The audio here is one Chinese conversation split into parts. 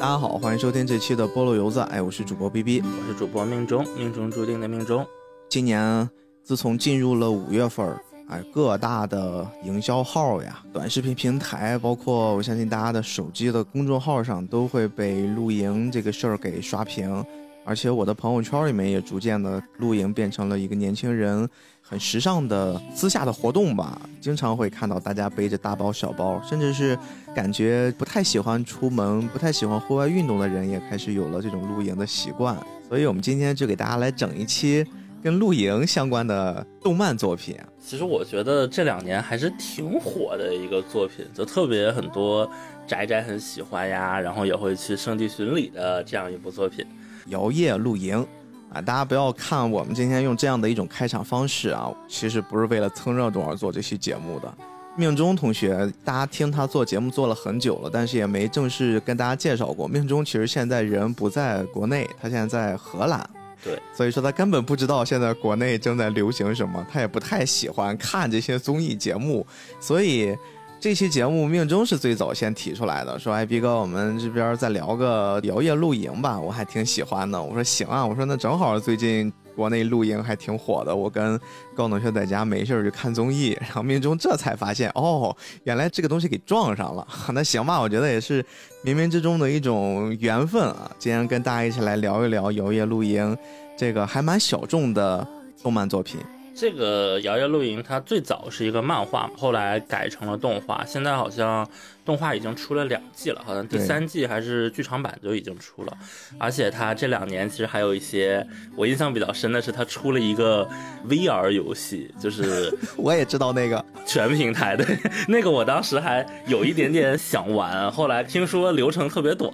大家好，欢迎收听这期的菠萝油子。哎，我是主播 B B，我是主播命中，命中注定的命中。今年自从进入了五月份，哎，各大的营销号呀、短视频平台，包括我相信大家的手机的公众号上，都会被露营这个事儿给刷屏。而且我的朋友圈里面也逐渐的露营变成了一个年轻人很时尚的私下的活动吧，经常会看到大家背着大包小包，甚至是感觉不太喜欢出门、不太喜欢户外运动的人也开始有了这种露营的习惯。所以，我们今天就给大家来整一期跟露营相关的动漫作品。其实我觉得这两年还是挺火的一个作品，就特别很多宅宅很喜欢呀，然后也会去圣地巡礼的这样一部作品。摇曳露营，啊，大家不要看我们今天用这样的一种开场方式啊，其实不是为了蹭热度而做这期节目的。命中同学，大家听他做节目做了很久了，但是也没正式跟大家介绍过。命中其实现在人不在国内，他现在在荷兰，对，所以说他根本不知道现在国内正在流行什么，他也不太喜欢看这些综艺节目，所以。这期节目命中是最早先提出来的，说：“哎，逼哥，我们这边再聊个摇曳露营吧，我还挺喜欢的。”我说：“行啊，我说那正好最近国内露营还挺火的，我跟高同学在家没事就看综艺，然后命中这才发现，哦，原来这个东西给撞上了。那行吧，我觉得也是冥冥之中的一种缘分啊。今天跟大家一起来聊一聊摇曳露营这个还蛮小众的动漫作品。”这个摇摇露营，它最早是一个漫画，后来改成了动画，现在好像动画已经出了两季了，好像第三季还是剧场版就已经出了。而且它这两年其实还有一些，我印象比较深的是，它出了一个 VR 游戏，就是 我也知道那个全平台的 那个，我当时还有一点点想玩，后来听说流程特别短。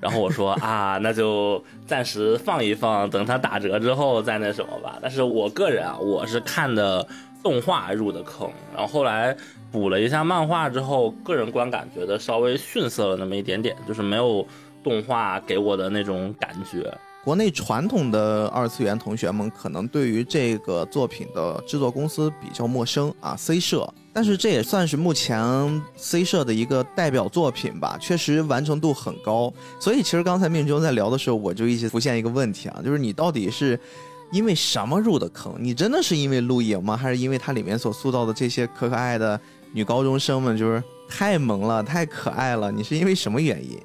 然后我说啊，那就暂时放一放，等它打折之后再那什么吧。但是我个人啊，我是看的动画入的坑，然后后来补了一下漫画之后，个人观感觉得稍微逊色了那么一点点，就是没有动画给我的那种感觉。国内传统的二次元同学们可能对于这个作品的制作公司比较陌生啊，C 社。但是这也算是目前 C 社的一个代表作品吧，确实完成度很高。所以其实刚才命中在聊的时候，我就一直浮现一个问题啊，就是你到底是因为什么入的坑？你真的是因为露营吗？还是因为它里面所塑造的这些可可爱的女高中生们就是太萌了、太可爱了？你是因为什么原因？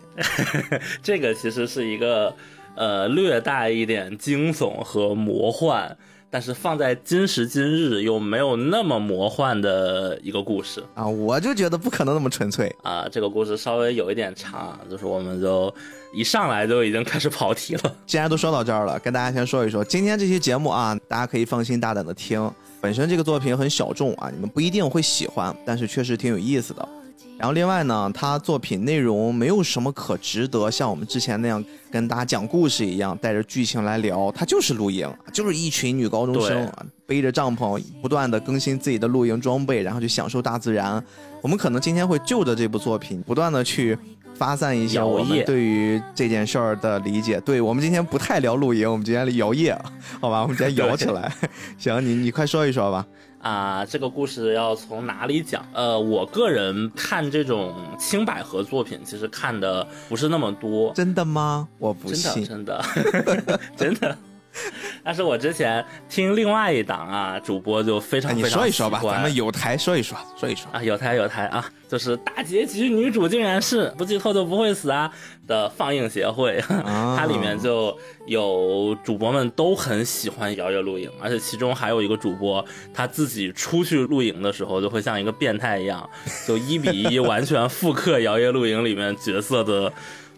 这个其实是一个呃略带一点惊悚和魔幻。但是放在今时今日又没有那么魔幻的一个故事啊，我就觉得不可能那么纯粹啊。这个故事稍微有一点长，就是我们就一上来就已经开始跑题了。既然都说到这儿了，跟大家先说一说，今天这期节目啊，大家可以放心大胆的听。本身这个作品很小众啊，你们不一定会喜欢，但是确实挺有意思的。然后另外呢，他作品内容没有什么可值得像我们之前那样跟大家讲故事一样，带着剧情来聊。他就是露营，就是一群女高中生背着帐篷，不断的更新自己的露营装备，然后去享受大自然。我们可能今天会就着这部作品，不断的去发散一下我们对于这件事儿的理解。对我们今天不太聊露营，我们今天摇曳，好吧？我们今天摇起来。行，你你快说一说吧。啊，这个故事要从哪里讲？呃，我个人看这种青百合作品，其实看的不是那么多。真的吗？我不信，真的，真的，真的。但是我之前听另外一档啊，主播就非常非常说一说吧，咱们有台说一说，说一说啊，有台有台啊，就是大结局女主竟然是不剧透就不会死啊的放映协会，它里面就有主播们都很喜欢摇曳露营，而且其中还有一个主播，他自己出去露营的时候就会像一个变态一样，就一比一 完全复刻摇曳露营里面角色的。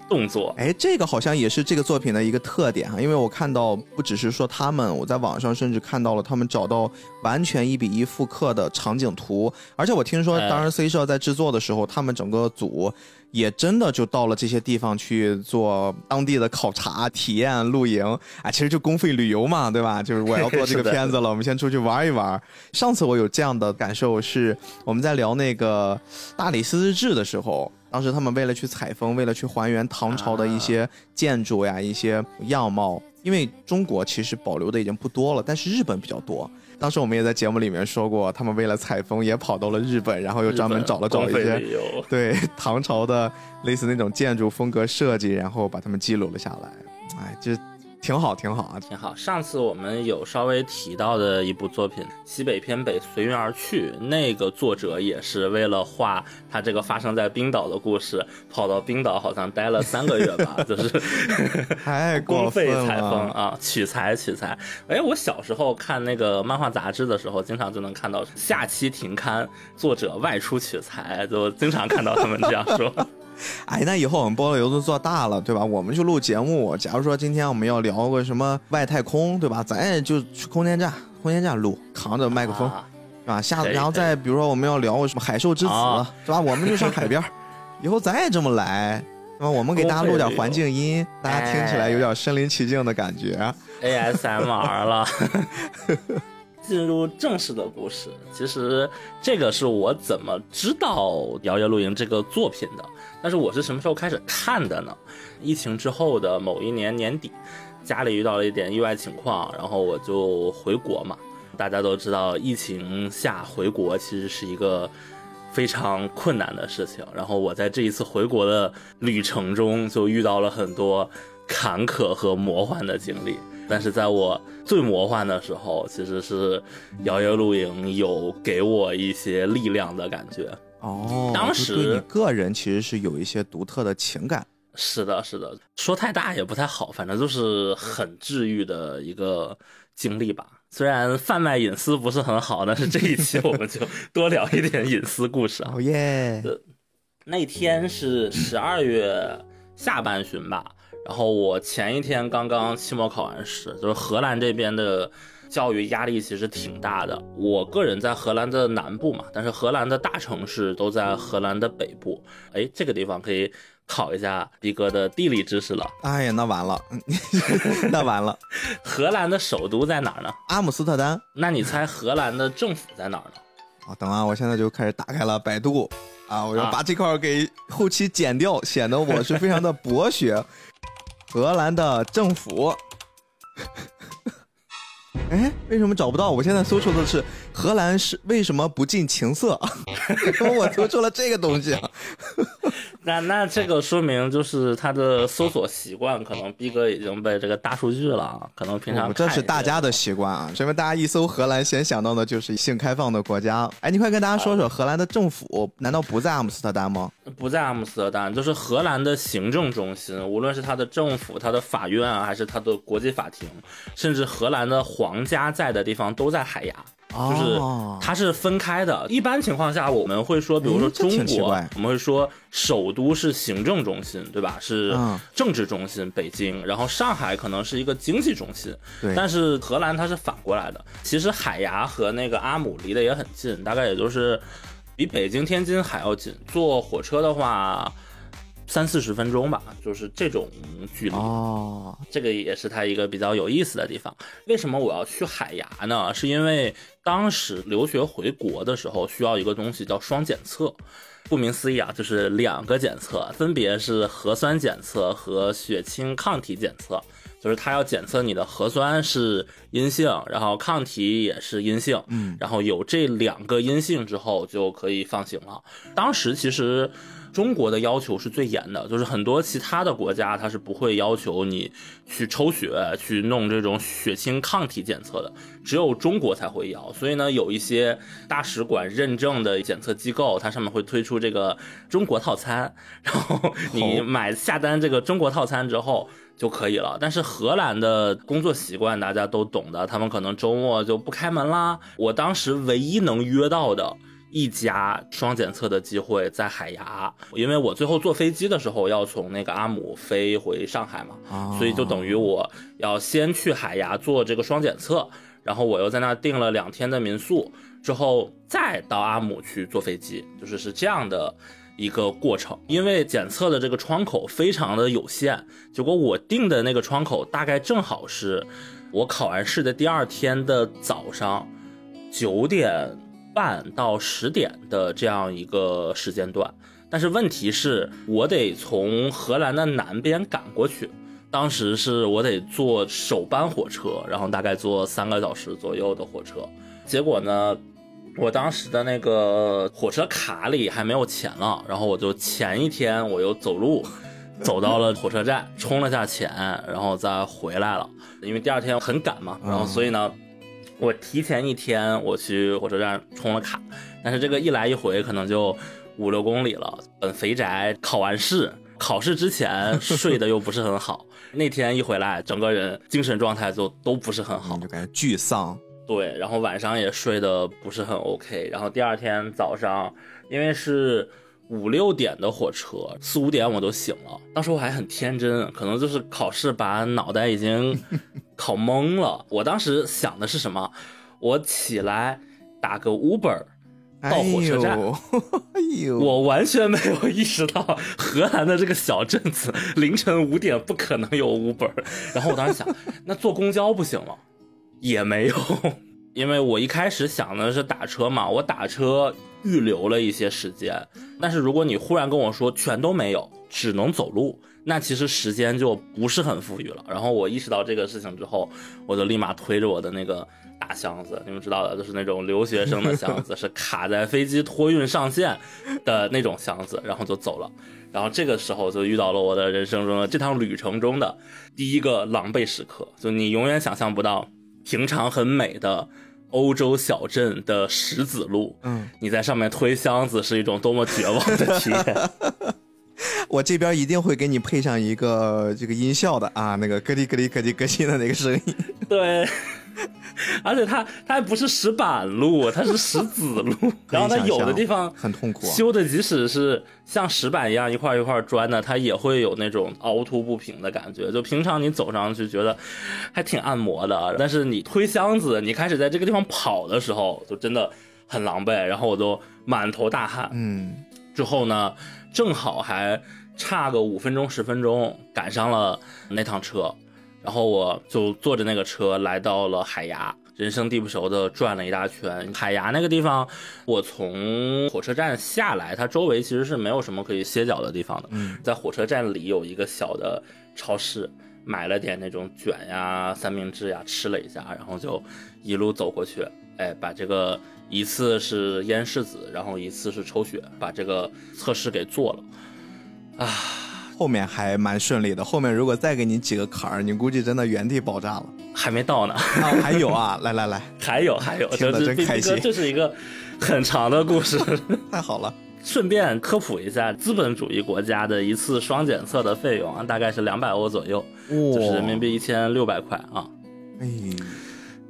动作，哎，这个好像也是这个作品的一个特点哈，因为我看到不只是说他们，我在网上甚至看到了他们找到完全一比一复刻的场景图，而且我听说，当时 C 社在制作的时候，他们整个组也真的就到了这些地方去做当地的考察、体验、露营，啊，其实就公费旅游嘛，对吧？就是我要做这个片子了，我们先出去玩一玩。上次我有这样的感受是，我们在聊那个大理寺日志的时候。当时他们为了去采风，为了去还原唐朝的一些建筑呀、一些样貌，因为中国其实保留的已经不多了，但是日本比较多。当时我们也在节目里面说过，他们为了采风也跑到了日本，然后又专门 找了找一些对唐朝的类似那种建筑风格设计，然后把他们记录了下来。哎，这。挺好，挺好啊，挺好。上次我们有稍微提到的一部作品《西北偏北，随云而去》，那个作者也是为了画他这个发生在冰岛的故事，跑到冰岛好像待了三个月吧，就是太公费采风啊，取材取材。哎，我小时候看那个漫画杂志的时候，经常就能看到下期停刊，作者外出取材，就经常看到他们这样说。哎，那以后我们菠萝油都做大了，对吧？我们就录节目。假如说今天我们要聊个什么外太空，对吧？咱也就去空间站，空间站录，扛着麦克风，是吧？下次然后再比如说我们要聊个什么海兽之子，是吧？我们就上海边，以后咱也这么来，是吧？我们给大家录点环境音，大家听起来有点身临其境的感觉。ASMR 了。进入正式的故事，其实这个是我怎么知道《摇曳露营》这个作品的？但是我是什么时候开始看的呢？疫情之后的某一年年底，家里遇到了一点意外情况，然后我就回国嘛。大家都知道，疫情下回国其实是一个非常困难的事情。然后我在这一次回国的旅程中，就遇到了很多坎坷和魔幻的经历。但是在我最魔幻的时候，其实是摇曳露营有给我一些力量的感觉哦。当时你个人其实是有一些独特的情感。是的，是的，说太大也不太好，反正就是很治愈的一个经历吧。虽然贩卖隐私不是很好，但是这一期我们就 多聊一点隐私故事啊。哦耶！那天是十二月下半旬吧。然后我前一天刚刚期末考完试，就是荷兰这边的教育压力其实挺大的。我个人在荷兰的南部嘛，但是荷兰的大城市都在荷兰的北部。哎，这个地方可以考一下逼哥的地理知识了。哎呀，那完了，那完了。荷兰的首都在哪儿呢？阿姆斯特丹。那你猜荷兰的政府在哪儿呢？啊，等啊，我现在就开始打开了百度啊，我要把这块给后期剪掉，显得我是非常的博学。荷兰的政府，哎，为什么找不到？我现在搜索的是荷兰是为什么不近情色？我搜出了这个东西。那那这个说明就是他的搜索习惯，可能逼哥已经被这个大数据了，可能平常这是大家的习惯啊，因为大家一搜荷兰，先想到的就是性开放的国家。哎，你快跟大家说说，荷兰的政府难道不在阿姆斯特丹吗？不在阿姆斯特丹，就是荷兰的行政中心，无论是它的政府、它的法院啊，还是它的国际法庭，甚至荷兰的皇家在的地方，都在海牙。就是它是分开的。一般情况下，我们会说，比如说中国，我们会说首都是行政中心，对吧？是政治中心，北京。然后上海可能是一个经济中心。但是荷兰它是反过来的。其实海牙和那个阿姆离得也很近，大概也就是比北京、天津还要近。坐火车的话。三四十分钟吧，就是这种距离哦。这个也是它一个比较有意思的地方。为什么我要去海牙呢？是因为当时留学回国的时候需要一个东西叫双检测。顾名思义啊，就是两个检测，分别是核酸检测和血清抗体检测。就是它要检测你的核酸是阴性，然后抗体也是阴性，嗯，然后有这两个阴性之后就可以放行了。当时其实。中国的要求是最严的，就是很多其他的国家它是不会要求你去抽血去弄这种血清抗体检测的，只有中国才会要。所以呢，有一些大使馆认证的检测机构，它上面会推出这个中国套餐，然后你买下单这个中国套餐之后就可以了。但是荷兰的工作习惯大家都懂的，他们可能周末就不开门啦。我当时唯一能约到的。一家双检测的机会在海牙，因为我最后坐飞机的时候要从那个阿姆飞回上海嘛，所以就等于我要先去海牙做这个双检测，然后我又在那订了两天的民宿，之后再到阿姆去坐飞机，就是是这样的一个过程。因为检测的这个窗口非常的有限，结果我订的那个窗口大概正好是我考完试的第二天的早上九点。半到十点的这样一个时间段，但是问题是，我得从荷兰的南边赶过去。当时是我得坐首班火车，然后大概坐三个小时左右的火车。结果呢，我当时的那个火车卡里还没有钱了，然后我就前一天我又走路走到了火车站，充了下钱，然后再回来了。因为第二天很赶嘛，然后所以呢，我提前一天我去火车站充了卡，但是这个一来一回可能就五六公里了。本肥宅考完试，考试之前睡得又不是很好。那天一回来，整个人精神状态就都不是很好，就感觉沮丧。对，然后晚上也睡得不是很 OK，然后第二天早上，因为是五六点的火车，四五点我都醒了。当时我还很天真，可能就是考试把脑袋已经考懵了。我当时想的是什么？我起来打个 Uber。到火车站，哎呦，我完全没有意识到荷兰的这个小镇子凌晨五点不可能有 Uber。然后我当时想，那坐公交不行吗？也没有，因为我一开始想的是打车嘛，我打车预留了一些时间。但是如果你忽然跟我说全都没有，只能走路，那其实时间就不是很富裕了。然后我意识到这个事情之后，我就立马推着我的那个。大箱子，你们知道的，就是那种留学生的箱子，是卡在飞机托运上限的那种箱子，然后就走了。然后这个时候就遇到了我的人生中的这趟旅程中的第一个狼狈时刻，就你永远想象不到，平常很美的欧洲小镇的石子路，嗯，你在上面推箱子是一种多么绝望的体验。我这边一定会给你配上一个这个音效的啊，那个咯哩咯哩咯哩咯哩的那个声音。对。而且它它还不是石板路，它是石子路，然后它有的地方很痛苦，修的即使是像石板一样一块一块砖的，它也会有那种凹凸不平的感觉。就平常你走上去觉得还挺按摩的，但是你推箱子，你开始在这个地方跑的时候，就真的很狼狈。然后我就满头大汗，嗯，之后呢，正好还差个五分钟十分钟赶上了那趟车。然后我就坐着那个车来到了海牙，人生地不熟的转了一大圈。海牙那个地方，我从火车站下来，它周围其实是没有什么可以歇脚的地方的。在火车站里有一个小的超市，买了点那种卷呀、三明治呀，吃了一下，然后就一路走过去。哎，把这个一次是咽拭子，然后一次是抽血，把这个测试给做了。啊。后面还蛮顺利的，后面如果再给你几个坎儿，你估计真的原地爆炸了。还没到呢，还有啊，来来来，还有还有，听得真开心。这是一个很长的故事，太好了。顺便科普一下，资本主义国家的一次双检测的费用啊，大概是两百欧左右，就是人民币一千六百块啊。哎，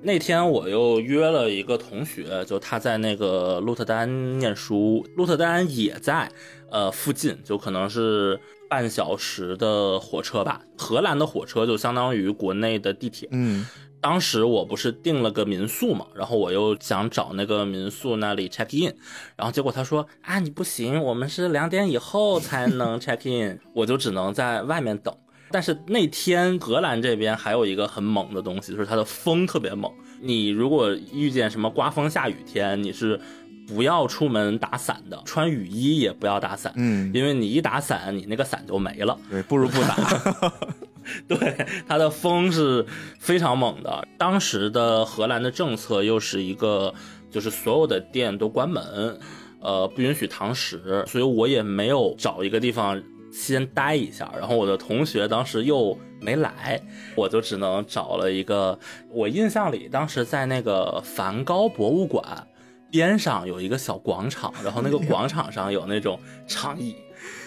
那天我又约了一个同学，就他在那个鹿特丹念书，鹿特丹也在呃附近，就可能是。半小时的火车吧，荷兰的火车就相当于国内的地铁。嗯，当时我不是订了个民宿嘛，然后我又想找那个民宿那里 check in，然后结果他说啊你不行，我们是两点以后才能 check in，我就只能在外面等。但是那天荷兰这边还有一个很猛的东西，就是它的风特别猛。你如果遇见什么刮风下雨天，你是。不要出门打伞的，穿雨衣也不要打伞，嗯，因为你一打伞，你那个伞就没了。对，不如不打。对，它的风是非常猛的。当时的荷兰的政策又是一个，就是所有的店都关门，呃，不允许堂食，所以我也没有找一个地方先待一下。然后我的同学当时又没来，我就只能找了一个。我印象里，当时在那个梵高博物馆。边上有一个小广场，然后那个广场上有那种长椅，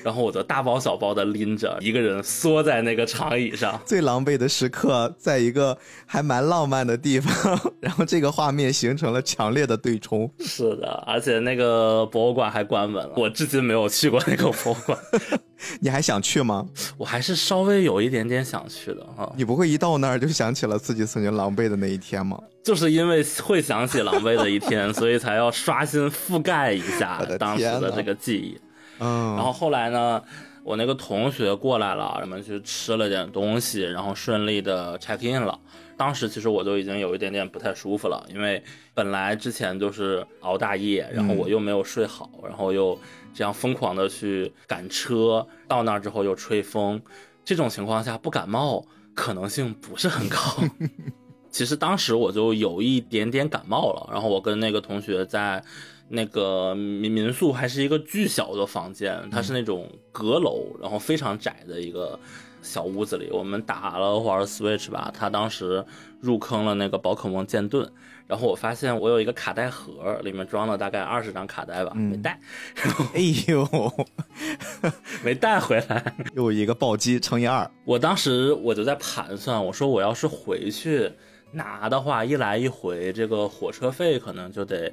然后我就大包小包的拎着，一个人缩在那个长椅上。最狼狈的时刻，在一个还蛮浪漫的地方，然后这个画面形成了强烈的对冲。是的，而且那个博物馆还关门了，我至今没有去过那个博物馆。你还想去吗？我还是稍微有一点点想去的哈。你不会一到那儿就想起了自己曾经狼狈的那一天吗？就是因为会想起狼狈的一天，所以才要刷新覆盖一下当时的这个记忆。嗯。然后后来呢，我那个同学过来了，我们去吃了点东西，然后顺利的 check in 了。当时其实我就已经有一点点不太舒服了，因为本来之前就是熬大夜，然后我又没有睡好，然后又这样疯狂的去赶车，到那儿之后又吹风，这种情况下不感冒可能性不是很高。其实当时我就有一点点感冒了，然后我跟那个同学在那个民民宿还是一个巨小的房间，它是那种阁楼，然后非常窄的一个小屋子里，我们打了会儿 Switch 吧，他当时入坑了那个宝可梦剑盾，然后我发现我有一个卡带盒，里面装了大概二十张卡带吧，没带，哎呦，没带回来。又一个暴击乘以二，我当时我就在盘算，我说我要是回去拿的话，一来一回这个火车费可能就得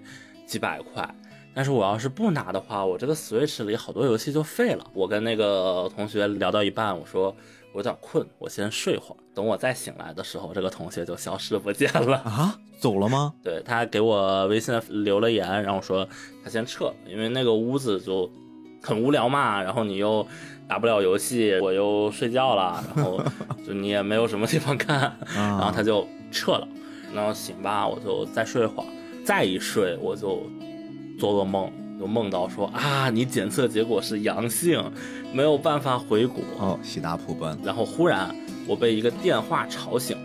几百块。但是我要是不拿的话，我这个 Switch 里好多游戏就废了。我跟那个同学聊到一半，我说我有点困，我先睡会儿。等我再醒来的时候，这个同学就消失不见了。啊，走了吗？对他给我微信留了言，然后说他先撤，因为那个屋子就很无聊嘛，然后你又打不了游戏，我又睡觉了，然后 就你也没有什么地方看，然后他就撤了。然后行吧，我就再睡会儿，再一睡我就做噩梦，就梦到说啊，你检测结果是阳性，没有办法回国。哦，喜大普奔，然后忽然我被一个电话吵醒，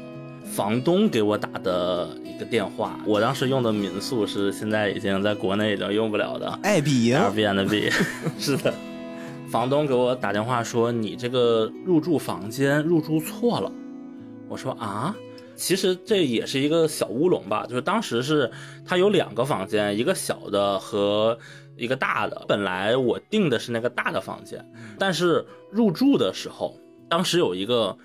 房东给我打的一个电话。我当时用的民宿是现在已经在国内已经用不了的爱彼迎，Airbnb，是的。房东给我打电话说你这个入住房间入住错了。我说啊，其实这也是一个小乌龙吧，就是当时是它有两个房间，一个小的和一个大的。本来我订的是那个大的房间，但是入住的时候，当时有一个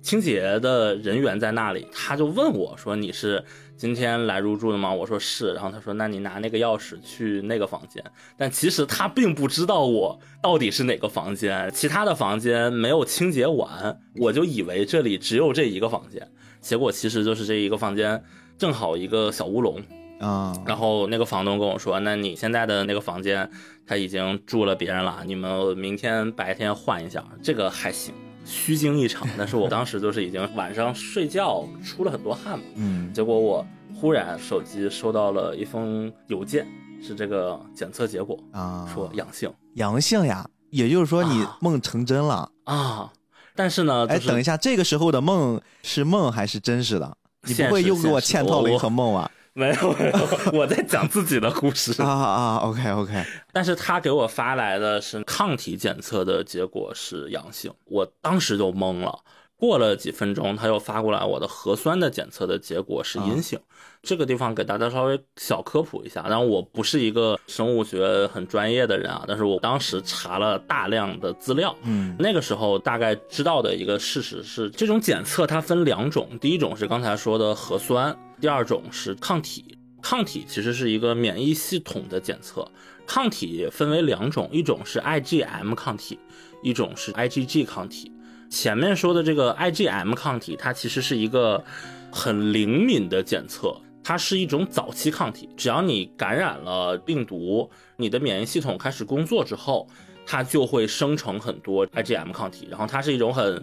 清洁的人员在那里，他就问我说：“你是今天来入住的吗？”我说是，然后他说：“那你拿那个钥匙去那个房间。”但其实他并不知道我到底是哪个房间，其他的房间没有清洁完，我就以为这里只有这一个房间，结果其实就是这一个房间正好一个小乌龙。啊，然后那个房东跟我说：“那你现在的那个房间他已经住了别人了，你们明天白天换一下，这个还行。”虚惊一场，但是我当时就是已经晚上睡觉出了很多汗嘛，嗯，结果我忽然手机收到了一封邮件，是这个检测结果，啊，说阳性阳性呀，也就是说你啊梦成真了。啊。但是呢，哎，就是等一下，这个时候的梦是梦还是真实的？你不会又给我嵌套了一我层梦吧？没有没有，我在讲自己的故事 啊啊，OK OK，但是他给我发来的是抗体检测的结果是阳性，我当时就懵了。过了几分钟，他又发过来我的核酸的检测的结果是阴性。这个地方给大家稍微小科普一下，当然我不是一个生物学很专业的人啊，但是我当时查了大量的资料，嗯那个时候大概知道的一个事实是，这种检测它分两种，第一种是刚才说的核酸，第二种是抗体。抗体其实是一个免疫系统的检测，抗体分为两种，一种是 IgM 抗体，一种是 IgG 抗体。前面说的这个 IgM 抗体，它其实是一个很灵敏的检测，它是一种早期抗体，只要你感染了病毒，你的免疫系统开始工作之后，它就会生成很多 IgM 抗体，然后它是一种很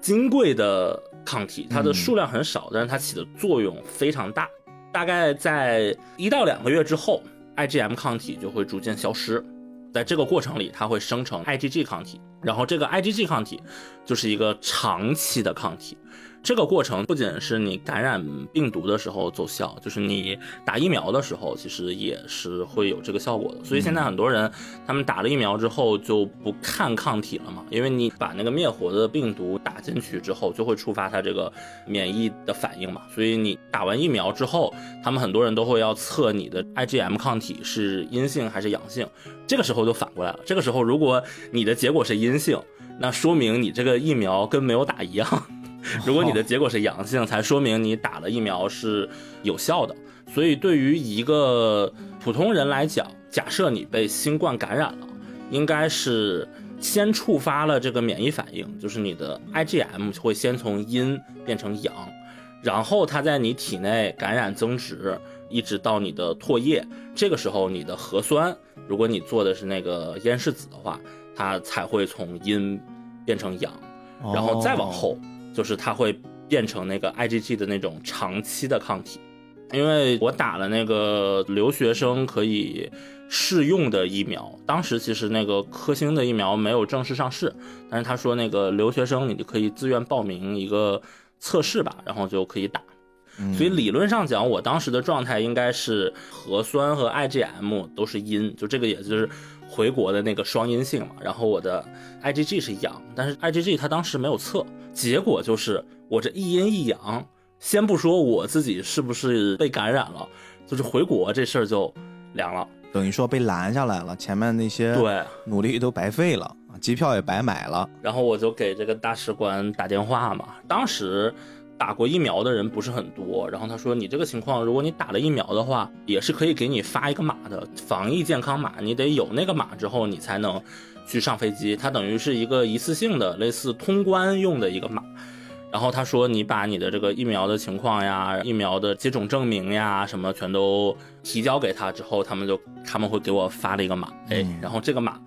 金贵的抗体，它的数量很少，但是它起的作用非常大。大概在一到两个月之后，IgM 抗体就会逐渐消失。在这个过程里，它会生成 IgG 抗体，然后这个 IgG 抗体就是一个长期的抗体。这个过程不仅是你感染病毒的时候奏效，就是你打疫苗的时候，其实也是会有这个效果的。所以现在很多人他们打了疫苗之后就不看抗体了嘛，因为你把那个灭活的病毒打进去之后，就会触发它这个免疫的反应嘛。所以你打完疫苗之后，他们很多人都会要测你的 IgM 抗体是阴性还是阳性。这个时候就反过来了，这个时候如果你的结果是阴性，那说明你这个疫苗跟没有打一样。如果你的结果是阳性，才说明你打了疫苗是有效的。所以对于一个普通人来讲，假设你被新冠感染了，应该是先触发了这个免疫反应，就是你的 IgM 会先从阴变成阳，然后它在你体内感染增殖，一直到你的唾液。这个时候，你的核酸，如果你做的是那个咽拭子的话，它才会从阴变成阳，然后再往后就是它会变成那个 IgG 的那种长期的抗体。因为我打了那个留学生可以试用的疫苗，当时其实那个科兴的疫苗没有正式上市，但是他说那个留学生你就可以自愿报名一个测试吧，然后就可以打。嗯所以理论上讲，我当时的状态应该是核酸和 IgM 都是阴，就这个也就是回国的那个双阴性嘛。然后我的 IgG 是阳，但是 IgG 它当时没有测，结果就是我这一阴一阳，先不说我自己是不是被感染了，就是回国这事儿就凉了。等于说被拦下来了，前面那些对，努力都白费了，啊机票也白买了。然后我就给这个大使馆打电话嘛，当时打过疫苗的人不是很多，然后他说你这个情况，如果你打了疫苗的话，也是可以给你发一个码的防疫健康码，你得有那个码之后你才能去上飞机，它等于是一个一次性的类似通关用的一个码。然后他说，你把你的这个疫苗的情况呀、疫苗的接种证明呀什么全都提交给他之后，他们就他们会给我发了一个码，哎，然后这个码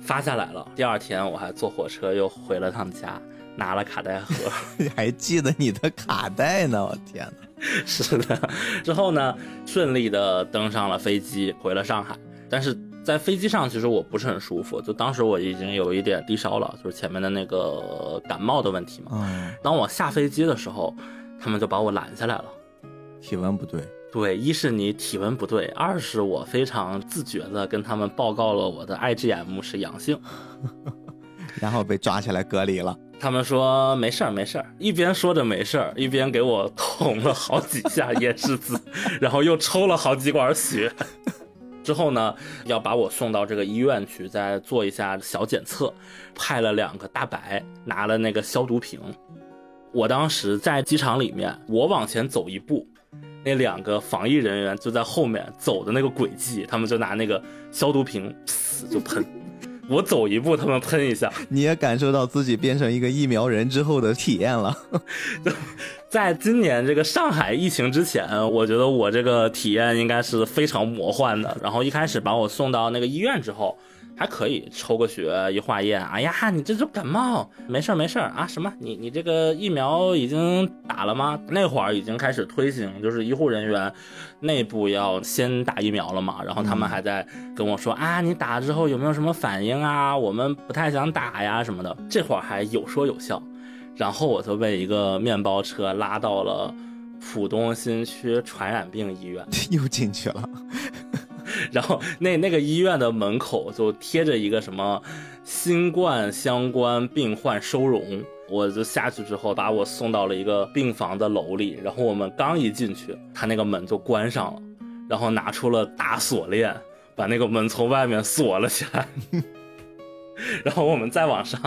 发下来了。第二天我还坐火车又回了趟家，拿了卡带盒。你还记得你的卡带呢，我天哪！是的，之后呢，顺利的登上了飞机，回了上海。但是在飞机上，其实我不是很舒服，就当时我已经有一点低烧了，就是前面的那个感冒的问题嘛。嗯，当我下飞机的时候，他们就把我拦下来了。体温不对，对，一是你体温不对，二是我非常自觉的跟他们报告了我的 IgM 是阳性。然后被抓起来隔离了。他们说没事儿没事儿，一边说着没事儿，一边给我捅了好几下 咽拭子，然后又抽了好几管血。之后呢，要把我送到这个医院去，再做一下小检测，派了两个大白，拿了那个消毒瓶。我当时在机场里面，我往前走一步，那两个防疫人员就在后面走的那个轨迹，他们就拿那个消毒瓶噗就喷。我走一步，他们喷一下。你也感受到自己变成一个疫苗人之后的体验了。在今年这个上海疫情之前，我觉得我这个体验应该是非常魔幻的。然后一开始把我送到那个医院之后，还可以抽个血一化验，哎呀，你这就感冒，没事儿没事儿啊？什么？你你这个疫苗已经打了吗？那会儿已经开始推行，就是医护人员内部要先打疫苗了嘛。然后他们还在跟我说、啊，你打了之后有没有什么反应啊？我们不太想打呀什么的。这会儿还有说有笑。然后我就被一个面包车拉到了浦东新区传染病医院，又进去了，然后那那个医院的门口就贴着一个什么新冠相关病患收容，我就下去之后把我送到了一个病房的楼里，然后我们刚一进去，他那个门就关上了，然后拿出了大锁链，把那个门从外面锁了起来。然后我们再往上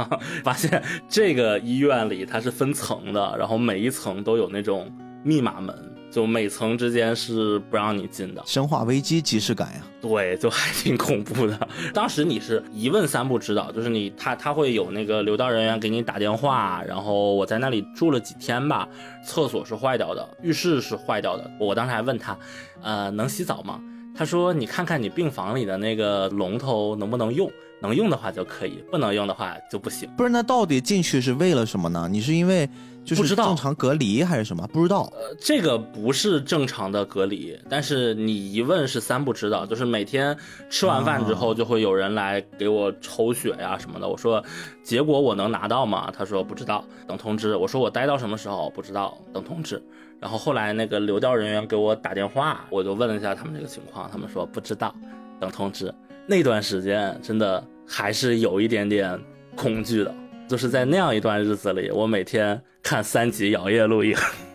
发现，这个医院里它是分层的，然后每一层都有那种密码门，就每层之间是不让你进的。生化危机即视感呀。对，就还挺恐怖的。当时你是一问三不知道，就是你他他会有那个流道人员给你打电话，然后我在那里住了几天吧。厕所是坏掉的，浴室是坏掉的。我当时还问他，呃，能洗澡吗？他说你看看你病房里的那个龙头能不能用，能用的话就可以，不能用的话就不行。不是，那到底进去是为了什么呢？你是因为就是不知道正常隔离还是什么？不知道。呃，这个不是正常的隔离，但是你一问是三不知道，就是每天吃完饭之后就会有人来给我抽血呀什么的。我说结果我能拿到吗？他说不知道，等通知。我说我待到什么时候？不知道，等通知。然后后来那个流调人员给我打电话，我就问了一下他们这个情况，他们说不知道，等通知。那段时间真的还是有一点点恐惧的，就是在那样一段日子里，我每天看三集《摇曳露营》。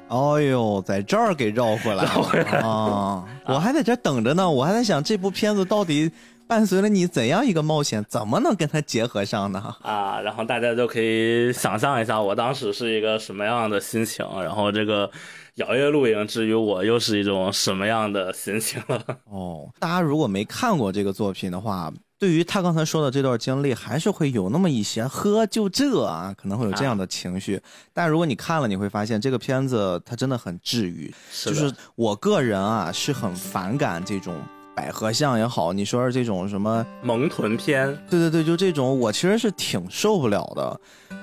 哦呦，在这儿给绕回来绕回来了啊！我还在这儿等着呢，我还在想这部片子到底伴随了你怎样一个冒险，怎么能跟它结合上呢？啊，然后大家就可以想象一下我当时是一个什么样的心情，然后这个摇曳露营至于我又是一种什么样的心情了。哦，大家如果没看过这个作品的话，对于他刚才说的这段经历，还是会有那么一些呵，就这啊，可能会有这样的情绪。但如果你看了，你会发现这个片子它真的很治愈。是就是我个人啊，是很反感这种百合像也好，你说是这种什么萌臀片，对对对，就这种，我其实是挺受不了的。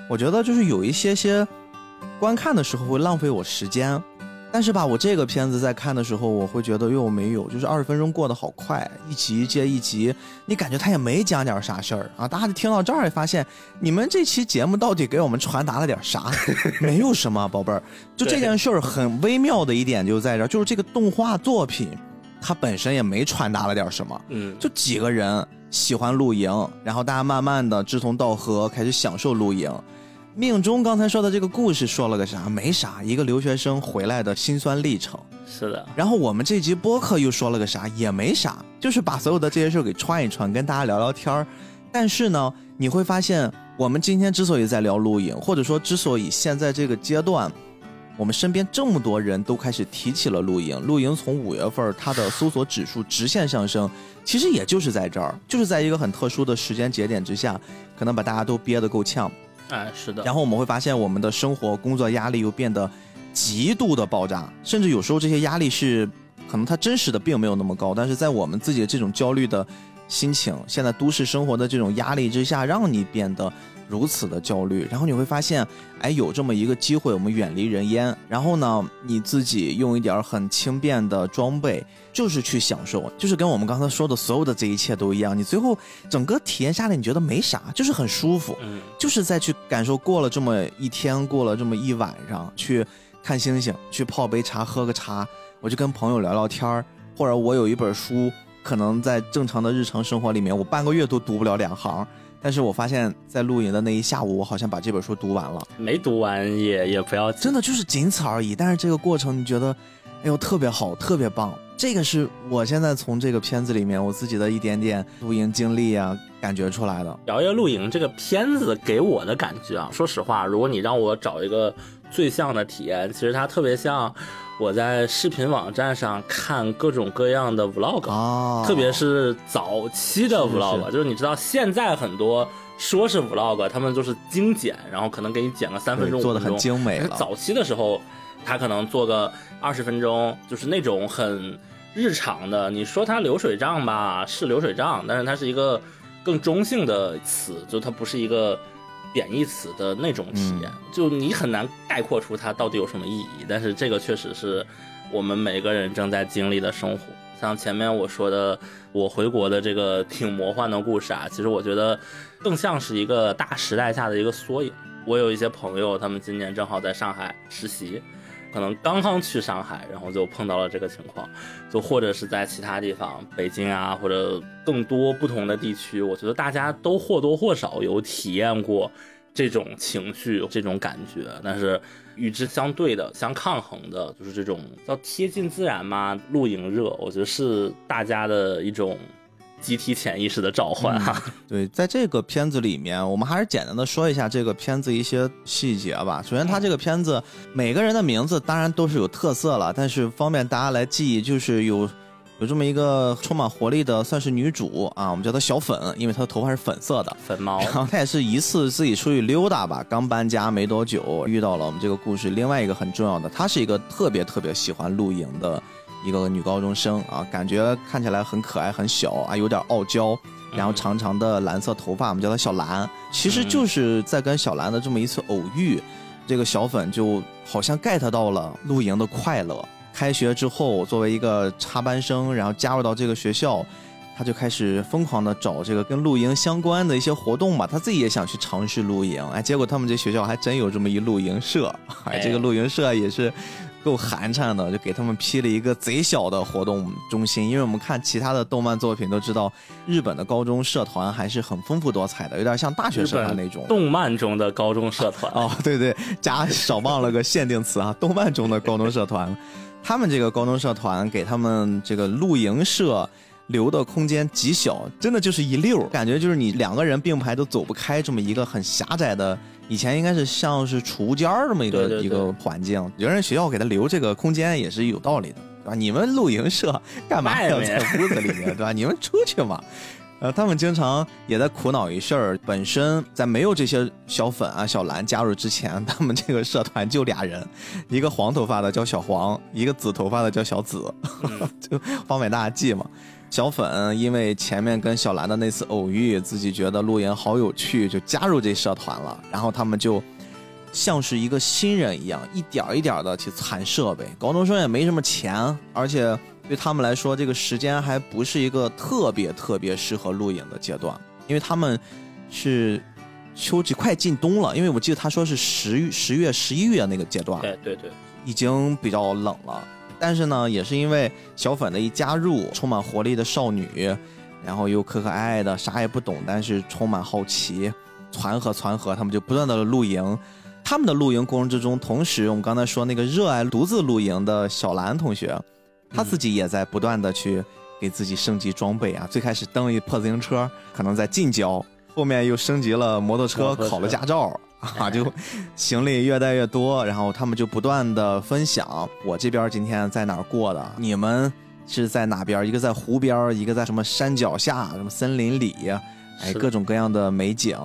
我觉得就是有一些些观看的时候会浪费我时间，但是吧，我这个片子在看的时候，我会觉得又没有，就是二十分钟过得好快，一集接一集，你感觉他也没讲点啥事儿啊。大家听到这儿也发现，你们这期节目到底给我们传达了点啥？没有什么，宝贝儿。就这件事儿很微妙的一点就在这儿，就是这个动画作品，它本身也没传达了点什么。嗯，就几个人喜欢露营，然后大家慢慢的志同道合，开始享受露营。命中刚才说的这个故事说了个啥？没啥，一个留学生回来的辛酸历程。是的，然后我们这集播客又说了个啥？也没啥，就是把所有的这些事儿给串一串，跟大家聊聊天儿。但是呢，你会发现，我们今天之所以在聊露营，或者说之所以现在这个阶段，我们身边这么多人都开始提起了露营，露营从五月份它的搜索指数直线上升，其实也就是在这儿，就是在一个很特殊的时间节点之下，可能把大家都憋得够呛。哎，是的。然后我们会发现，我们的生活、工作压力又变得极度的爆炸，甚至有时候这些压力是可能它真实的并没有那么高，但是在我们自己的这种焦虑的心情，现在都市生活的这种压力之下，让你变得如此的焦虑。然后你会发现，哎，有这么一个机会，我们远离人烟，然后呢，你自己用一点很轻便的装备，就是去享受，就是跟我们刚才说的所有的这一切都一样。你最后整个体验下来，你觉得没啥，就是很舒服。嗯，就是再去感受过了这么一天，过了这么一晚上，去看星星，去泡杯茶，喝个茶，我就跟朋友聊聊天儿，或者我有一本书，可能在正常的日常生活里面，我半个月都读不了两行，但是我发现，在露营的那一下午，我好像把这本书读完了，没读完也也不要紧真的就是仅此而已。但是这个过程，你觉得，哎呦，特别好，特别棒。这个是我现在从这个片子里面我自己的一点点露营经历啊，感觉出来的。摇曳露营这个片子给我的感觉啊，说实话，如果你让我找一个最像的体验，其实它特别像我在视频网站上看各种各样的 vlog，、哦，特别是早期的是是 vlog，就是你知道现在很多说是 vlog，他们就是精简，然后可能给你剪个三分钟、做的很精美了。早期的时候，他可能做个二十分钟，就是那种很日常的。你说它流水账吧，是流水账，但是它是一个更中性的词，就它不是一个贬义词的那种体验。就你很难概括出它到底有什么意义。但是这个确实是我们每个人正在经历的生活。像前面我说的，我回国的这个 挺魔幻的故事啊，其实我觉得更像是一个大时代下的一个缩影。我有一些朋友，他们今年正好在上海实习，可能刚刚去上海，然后就碰到了这个情况，就或者是在其他地方，北京啊，或者更多不同的地区，我觉得大家都或多或少有体验过这种情绪、这种感觉，但是与之相对的、相抗衡的，就是这种叫贴近自然嘛，露营热，我觉得是大家的一种集体潜意识的召唤哈。对，在这个片子里面，我们还是简单的说一下这个片子一些细节吧。首先，它这个片子每个人的名字当然都是有特色了，但是方便大家来记忆，就是有有这么一个充满活力的，算是女主啊，我们叫她小粉，因为她的头发是粉色的。粉毛然后她也是一次自己出去溜达吧，刚搬家没多久，遇到了我们这个故事另外一个很重要的，她是一个特别特别喜欢露营的一个女高中生啊，感觉看起来很可爱、很小啊，有点傲娇，然后长长的蓝色头发，我们叫她小兰。其实就是在跟小兰的这么一次偶遇，这个小粉就好像 get 到了露营的快乐。开学之后，作为一个插班生，然后加入到这个学校，他就开始疯狂的找这个跟露营相关的一些活动嘛。他自己也想去尝试露营，哎，结果他们这学校还真有这么一露营社，哎，这个露营社也是够寒碜的，就给他们批了一个贼小的活动中心。因为我们看其他的动漫作品都知道，日本的高中社团还是很丰富多彩的，有点像大学社团那种。动漫中的高中社团哦，对对，加少忘了个限定词啊，动漫中的高中社团，他们这个高中社团给他们这个露营社留的空间极小，真的就是一溜儿，感觉就是你两个人并排都走不开这么一个很狭窄的，以前应该是像是储物间儿这么一个一个环境，有人学校给他留这个空间也是有道理的，对吧？你们露营社干嘛要在屋子里面，对吧？你们出去嘛。呃，他们经常也在苦恼一事儿，本身在没有这些小粉啊、小蓝加入之前，他们这个社团就俩人，一个黄头发的叫小黄，一个紫头发的叫小紫，就方便大家记嘛。小粉因为前面跟小兰的那次偶遇，自己觉得露营好有趣，就加入这社团了。然后他们就像是一个新人一样，一点一点的去攒设备。高中生也没什么钱，而且对他们来说，这个时间还不是一个特别特别适合露营的阶段，因为他们是秋季快进冬了。因为我记得他说是十十月、十一月那个阶段，对对对，已经比较冷了。但是呢，也是因为小粉的一加入，充满活力的少女，然后又可可爱爱的，啥也不懂，但是充满好奇，攒合攒合，他们就不断的露营。他们的露营过程之中，同时我们刚才说那个热爱独自露营的小兰同学，他自己也在不断的去给自己升级装备啊。最开始蹬一破自行车，可能在近郊，后面又升级了摩托车，考了驾照。啊，就行李越带越多，然后他们就不断的分享我这边今天在哪儿过的，你们是在哪边？一个在湖边，一个在什么山脚下，什么森林里，哎，各种各样的美景，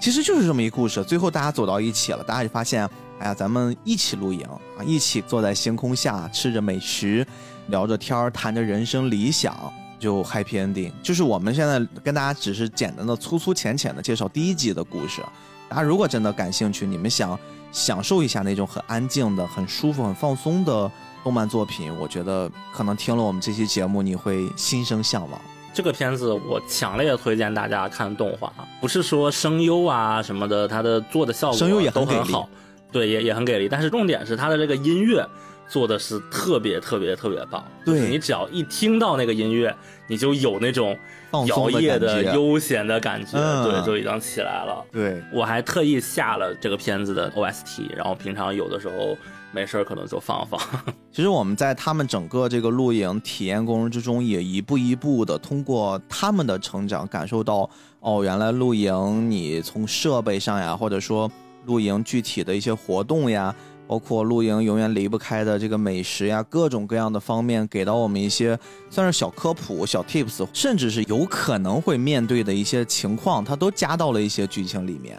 其实就是这么一故事。最后大家走到一起了，大家就发现，哎呀，咱们一起露营啊，一起坐在星空下，吃着美食，聊着天儿，谈着人生理想，就 happy ending。就是我们现在跟大家只是简单的、粗粗浅浅的介绍第一集的故事。大家如果真的感兴趣，你们想享受一下那种很安静的、很舒服、很放松的动漫作品，我觉得可能听了我们这期节目，你会心生向往。这个片子我强烈推荐大家看动画，不是说声优啊什么的，它的做的效果声优也都很好，对，也也很给力。但是重点是它的这个音乐做的是特别特别特别棒。对你只要一听到那个音乐，你就有那种。摇曳的悠闲的感觉，对，就已经起来了。对我还特意下了这个片子的 OST，然后平常有的时候没事儿可能就放放。其实我们在他们整个这个露营体验过程之中，也一步一步的通过他们的成长，感受到哦，原来露营你从设备上呀，或者说露营具体的一些活动呀。包括露营永远离不开的这个美食呀，各种各样的方面给到我们一些算是小科普、小 tips，甚至是有可能会面对的一些情况，它都加到了一些剧情里面。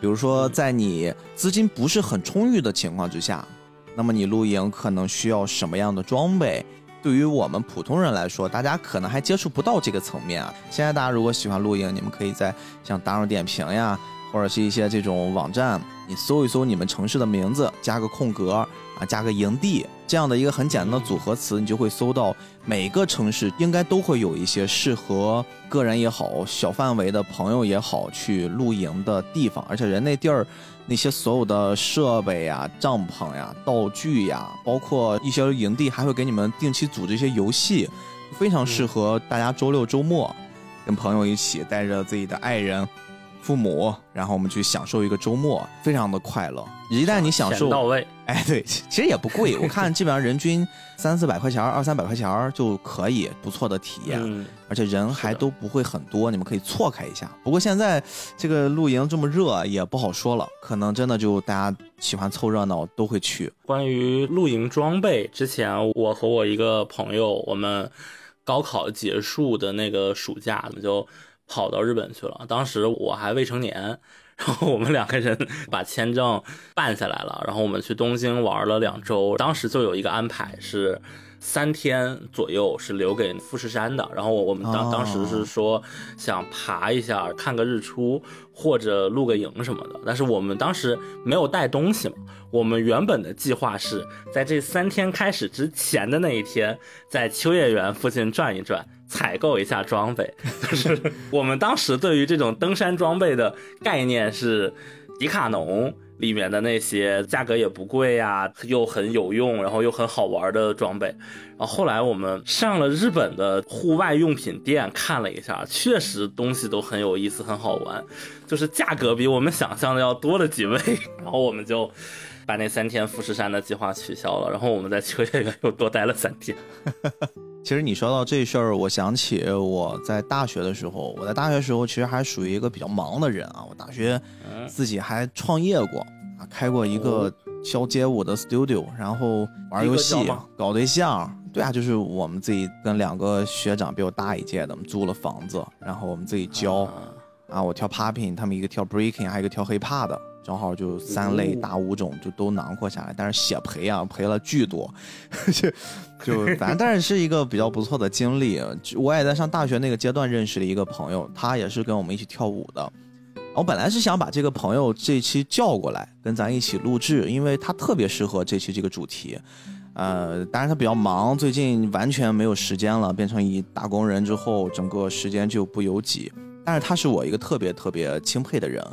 比如说，在你资金不是很充裕的情况之下，那么你露营可能需要什么样的装备？对于我们普通人来说，大家可能还接触不到这个层面啊。现在大家如果喜欢露营，你们可以在像大众点评呀。或者是一些这种网站，你搜一搜你们城市的名字，加个空格啊，加个营地这样的一个很简单的组合词，你就会搜到每个城市应该都会有一些适合个人也好、小范围的朋友也好去露营的地方。而且人那地儿那些所有的设备呀、帐篷呀、道具呀，包括一些营地还会给你们定期组织一些游戏，非常适合大家周六周末跟朋友一起带着自己的爱人。父母，然后我们去享受一个周末，非常的快乐。一旦你享受到位，哎，对，其实也不贵，我看基本上人均三四百块钱，二三百块钱就可以不错的体验，而且人还都不会很多，你们可以错开一下。不过现在这个露营这么热，也不好说了，可能真的就大家喜欢凑热闹都会去。关于露营装备，之前我和我一个朋友，我们高考结束的那个暑假，我们就。跑到日本去了，当时我还未成年，然后我们两个人把签证办下来了，然后我们去东京玩了两周，当时就有一个安排是。三天左右是留给富士山的，然后我我们当当时是说想爬一下，看个日出或者露个营什么的，但是我们当时没有带东西嘛。我们原本的计划是在这三天开始之前的那一天，在秋叶原附近转一转，采购一下装备。就是我们当时对于这种登山装备的概念是迪卡侬。里面的那些价格也不贵呀，又很有用，然后又很好玩的装备。然后后来我们上了日本的户外用品店看了一下，确实东西都很有意思，很好玩，就是价格比我们想象的要多了几倍。然后我们就把那三天富士山的计划取消了，然后我们在秋叶原又多待了三天。其实你说到这事儿，我想起我在大学的时候，我在大学时候其实还属于一个比较忙的人啊。我大学自己还创业过啊，开过一个教街舞的 studio，然后玩游戏、搞对象。对啊，就是我们自己跟两个学长比我大一届的，我们租了房子，然后我们自己教啊。我跳 popping，他们一个跳 breaking，还有一个跳 hip hop 的。正好就三类大舞种就都囊括下来，但是血赔啊赔了巨多，就 就反正但是是一个比较不错的经历。我也在上大学那个阶段认识了一个朋友，他也是跟我们一起跳舞的。我本来是想把这个朋友这期叫过来跟咱一起录制，因为他特别适合这期这个主题。呃，当然他比较忙，最近完全没有时间了，变成一打工人之后，整个时间就不由己。但是他是我一个特别特别钦佩的人，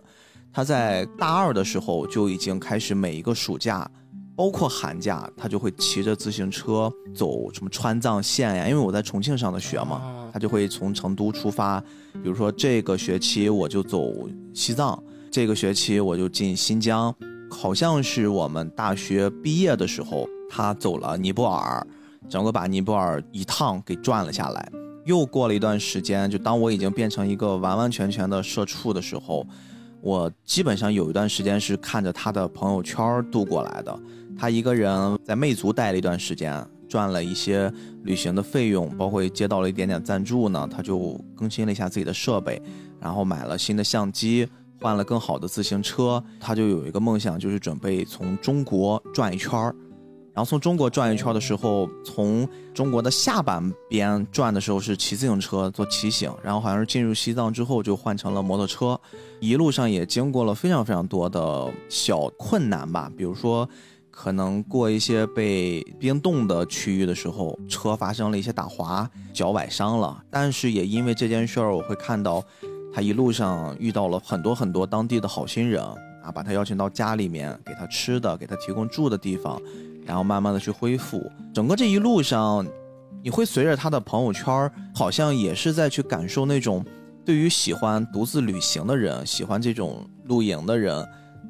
他在大二的时候就已经开始每一个暑假，包括寒假，他就会骑着自行车走什么川藏线呀。因为我在重庆上的学嘛，他就会从成都出发，比如说这个学期我就走西藏，这个学期我就进新疆，好像是我们大学毕业的时候。他走了尼泊尔，整个把尼泊尔一趟给转了下来。又过了一段时间，就当我已经变成一个完完全全的社畜的时候，我基本上有一段时间是看着他的朋友圈度过来的。他一个人在魅族待了一段时间，赚了一些旅行的费用，包括接到了一点点赞助呢。他就更新了一下自己的设备，然后买了新的相机，换了更好的自行车。他就有一个梦想，就是准备从中国转一圈儿。然后从中国转一圈的时候，从中国的下半边转的时候是骑自行车做骑行，然后好像是进入西藏之后就换成了摩托车，一路上也经过了非常非常多的小困难吧，比如说可能过一些被冰冻的区域的时候，车发生了一些打滑，脚崴伤了，但是也因为这件事儿，我会看到他一路上遇到了很多很多当地的好心人啊，把他邀请到家里面，给他吃的，给他提供住的地方。然后慢慢的去恢复，整个这一路上，你会随着他的朋友圈，好像也是在去感受那种，对于喜欢独自旅行的人，喜欢这种露营的人，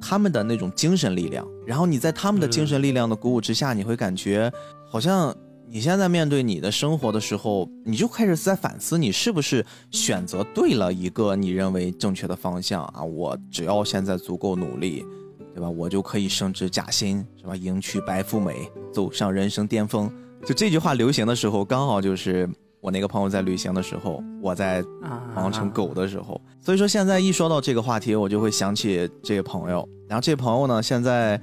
他们的那种精神力量。然后你在他们的精神力量的鼓舞之下，你会感觉，好像你现在面对你的生活的时候，你就开始在反思，你是不是选择对了一个你认为正确的方向啊？我只要现在足够努力。对吧？我就可以升职加薪，是吧？迎娶白富美，走上人生巅峰。就这句话流行的时候，刚好就是我那个朋友在旅行的时候，我在忙成狗的时候。所以说，现在一说到这个话题，我就会想起这个朋友。然后这朋友呢，现在，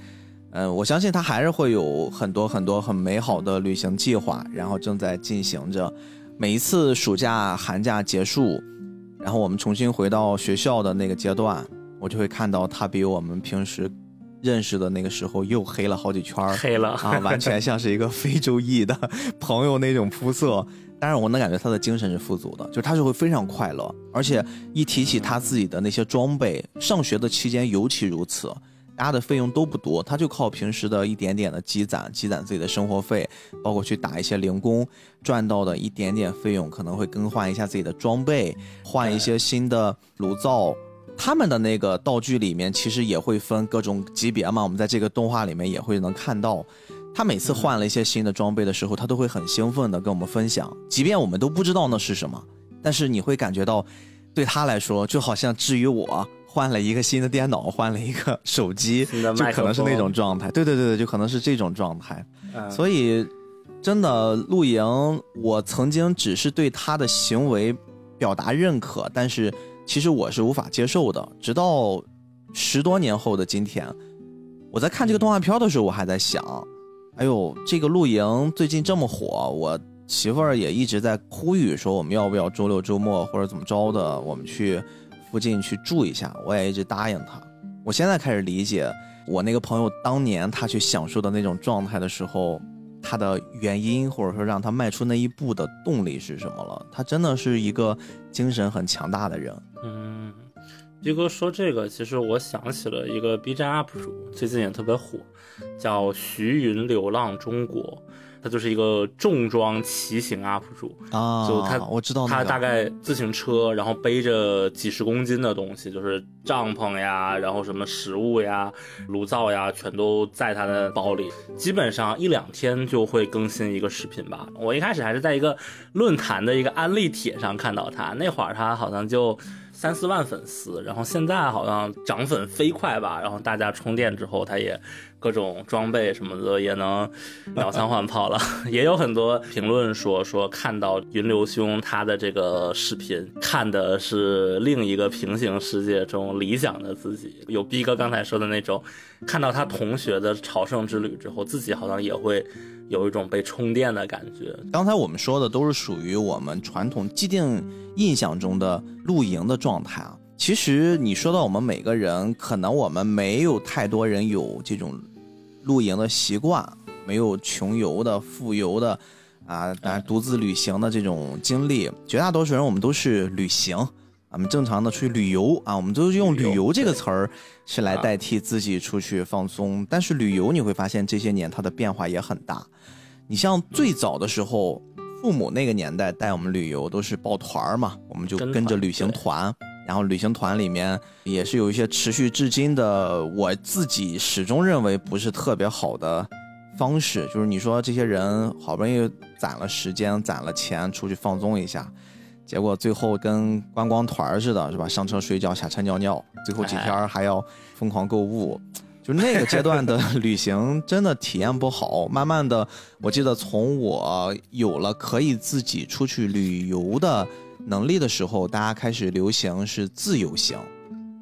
嗯，我相信他还是会有很多很多很美好的旅行计划，然后正在进行着。每一次暑假、寒假结束，然后我们重新回到学校的那个阶段，我就会看到他比我们平时。认识的那个时候又黑了好几圈黑了啊，完全像是一个非洲裔的 朋友那种肤色。但是我能感觉他的精神是富足的，就是他是会非常快乐，而且一提起他自己的那些装备，上学的期间尤其如此，大家的费用都不多，他就靠平时的一点点的积攒，积攒自己的生活费，包括去打一些零工赚到的一点点费用，可能会更换一下自己的装备，换一些新的炉灶。他们的那个道具里面其实也会分各种级别嘛，我们在这个动画里面也会能看到，他每次换了一些新的装备的时候，他都会很兴奋的跟我们分享，即便我们都不知道那是什么，但是你会感觉到，对他来说就好像至于我换了一个新的电脑，换了一个手机，就可能是那种状态。对对对对，就可能是这种状态。所以，真的露营，我曾经只是对他的行为表达认可，但是。其实我是无法接受的，直到十多年后的今天，我在看这个动画片的时候，我还在想，哎呦，这个露营最近这么火，我媳妇儿也一直在呼吁说，我们要不要周六周末或者怎么着的，我们去附近去住一下，我也一直答应她。我现在开始理解我那个朋友当年他去享受的那种状态的时候。他的原因，或者说让他迈出那一步的动力是什么了？他真的是一个精神很强大的人。嗯，一哥说这个，其实我想起了一个 B 站 UP 主，最近也特别火，叫徐云流浪中国。他就是一个重装骑行 UP 主啊，就他我知道他大概自行车，然后背着几十公斤的东西，就是帐篷呀，然后什么食物呀、炉灶呀，全都在他的包里。基本上一两天就会更新一个视频吧。我一开始还是在一个论坛的一个安利帖上看到他，那会儿他好像就三四万粉丝，然后现在好像涨粉飞快吧，然后大家充电之后，他也各种装备什么的也能秒枪换炮了。也有很多评论说说看到云流兄他的这个视频，看的是另一个平行世界中理想的自己。有逼哥刚才说的那种，看到他同学的朝圣之旅之后，自己好像也会。有一种被充电的感觉。刚才我们说的都是属于我们传统既定印象中的露营的状态啊。其实你说到我们每个人，可能我们没有太多人有这种露营的习惯，没有穷游的、富游的啊，当然独自旅行的这种经历。绝大多数人我们都是旅行。我们正常的出去旅游啊，我们都用“旅游”这个词儿是来代替自己出去放松。但是旅游你会发现这些年它的变化也很大。你像最早的时候，父母那个年代带我们旅游都是抱团儿嘛，我们就跟着旅行团，然后旅行团里面也是有一些持续至今的，我自己始终认为不是特别好的方式。就是你说这些人好不容易攒了时间、攒了钱出去放松一下。结果最后跟观光团似的，是吧？上车睡觉，下车尿尿，最后几天还要疯狂购物，就那个阶段的 旅行真的体验不好。慢慢的，我记得从我有了可以自己出去旅游的能力的时候，大家开始流行是自由行，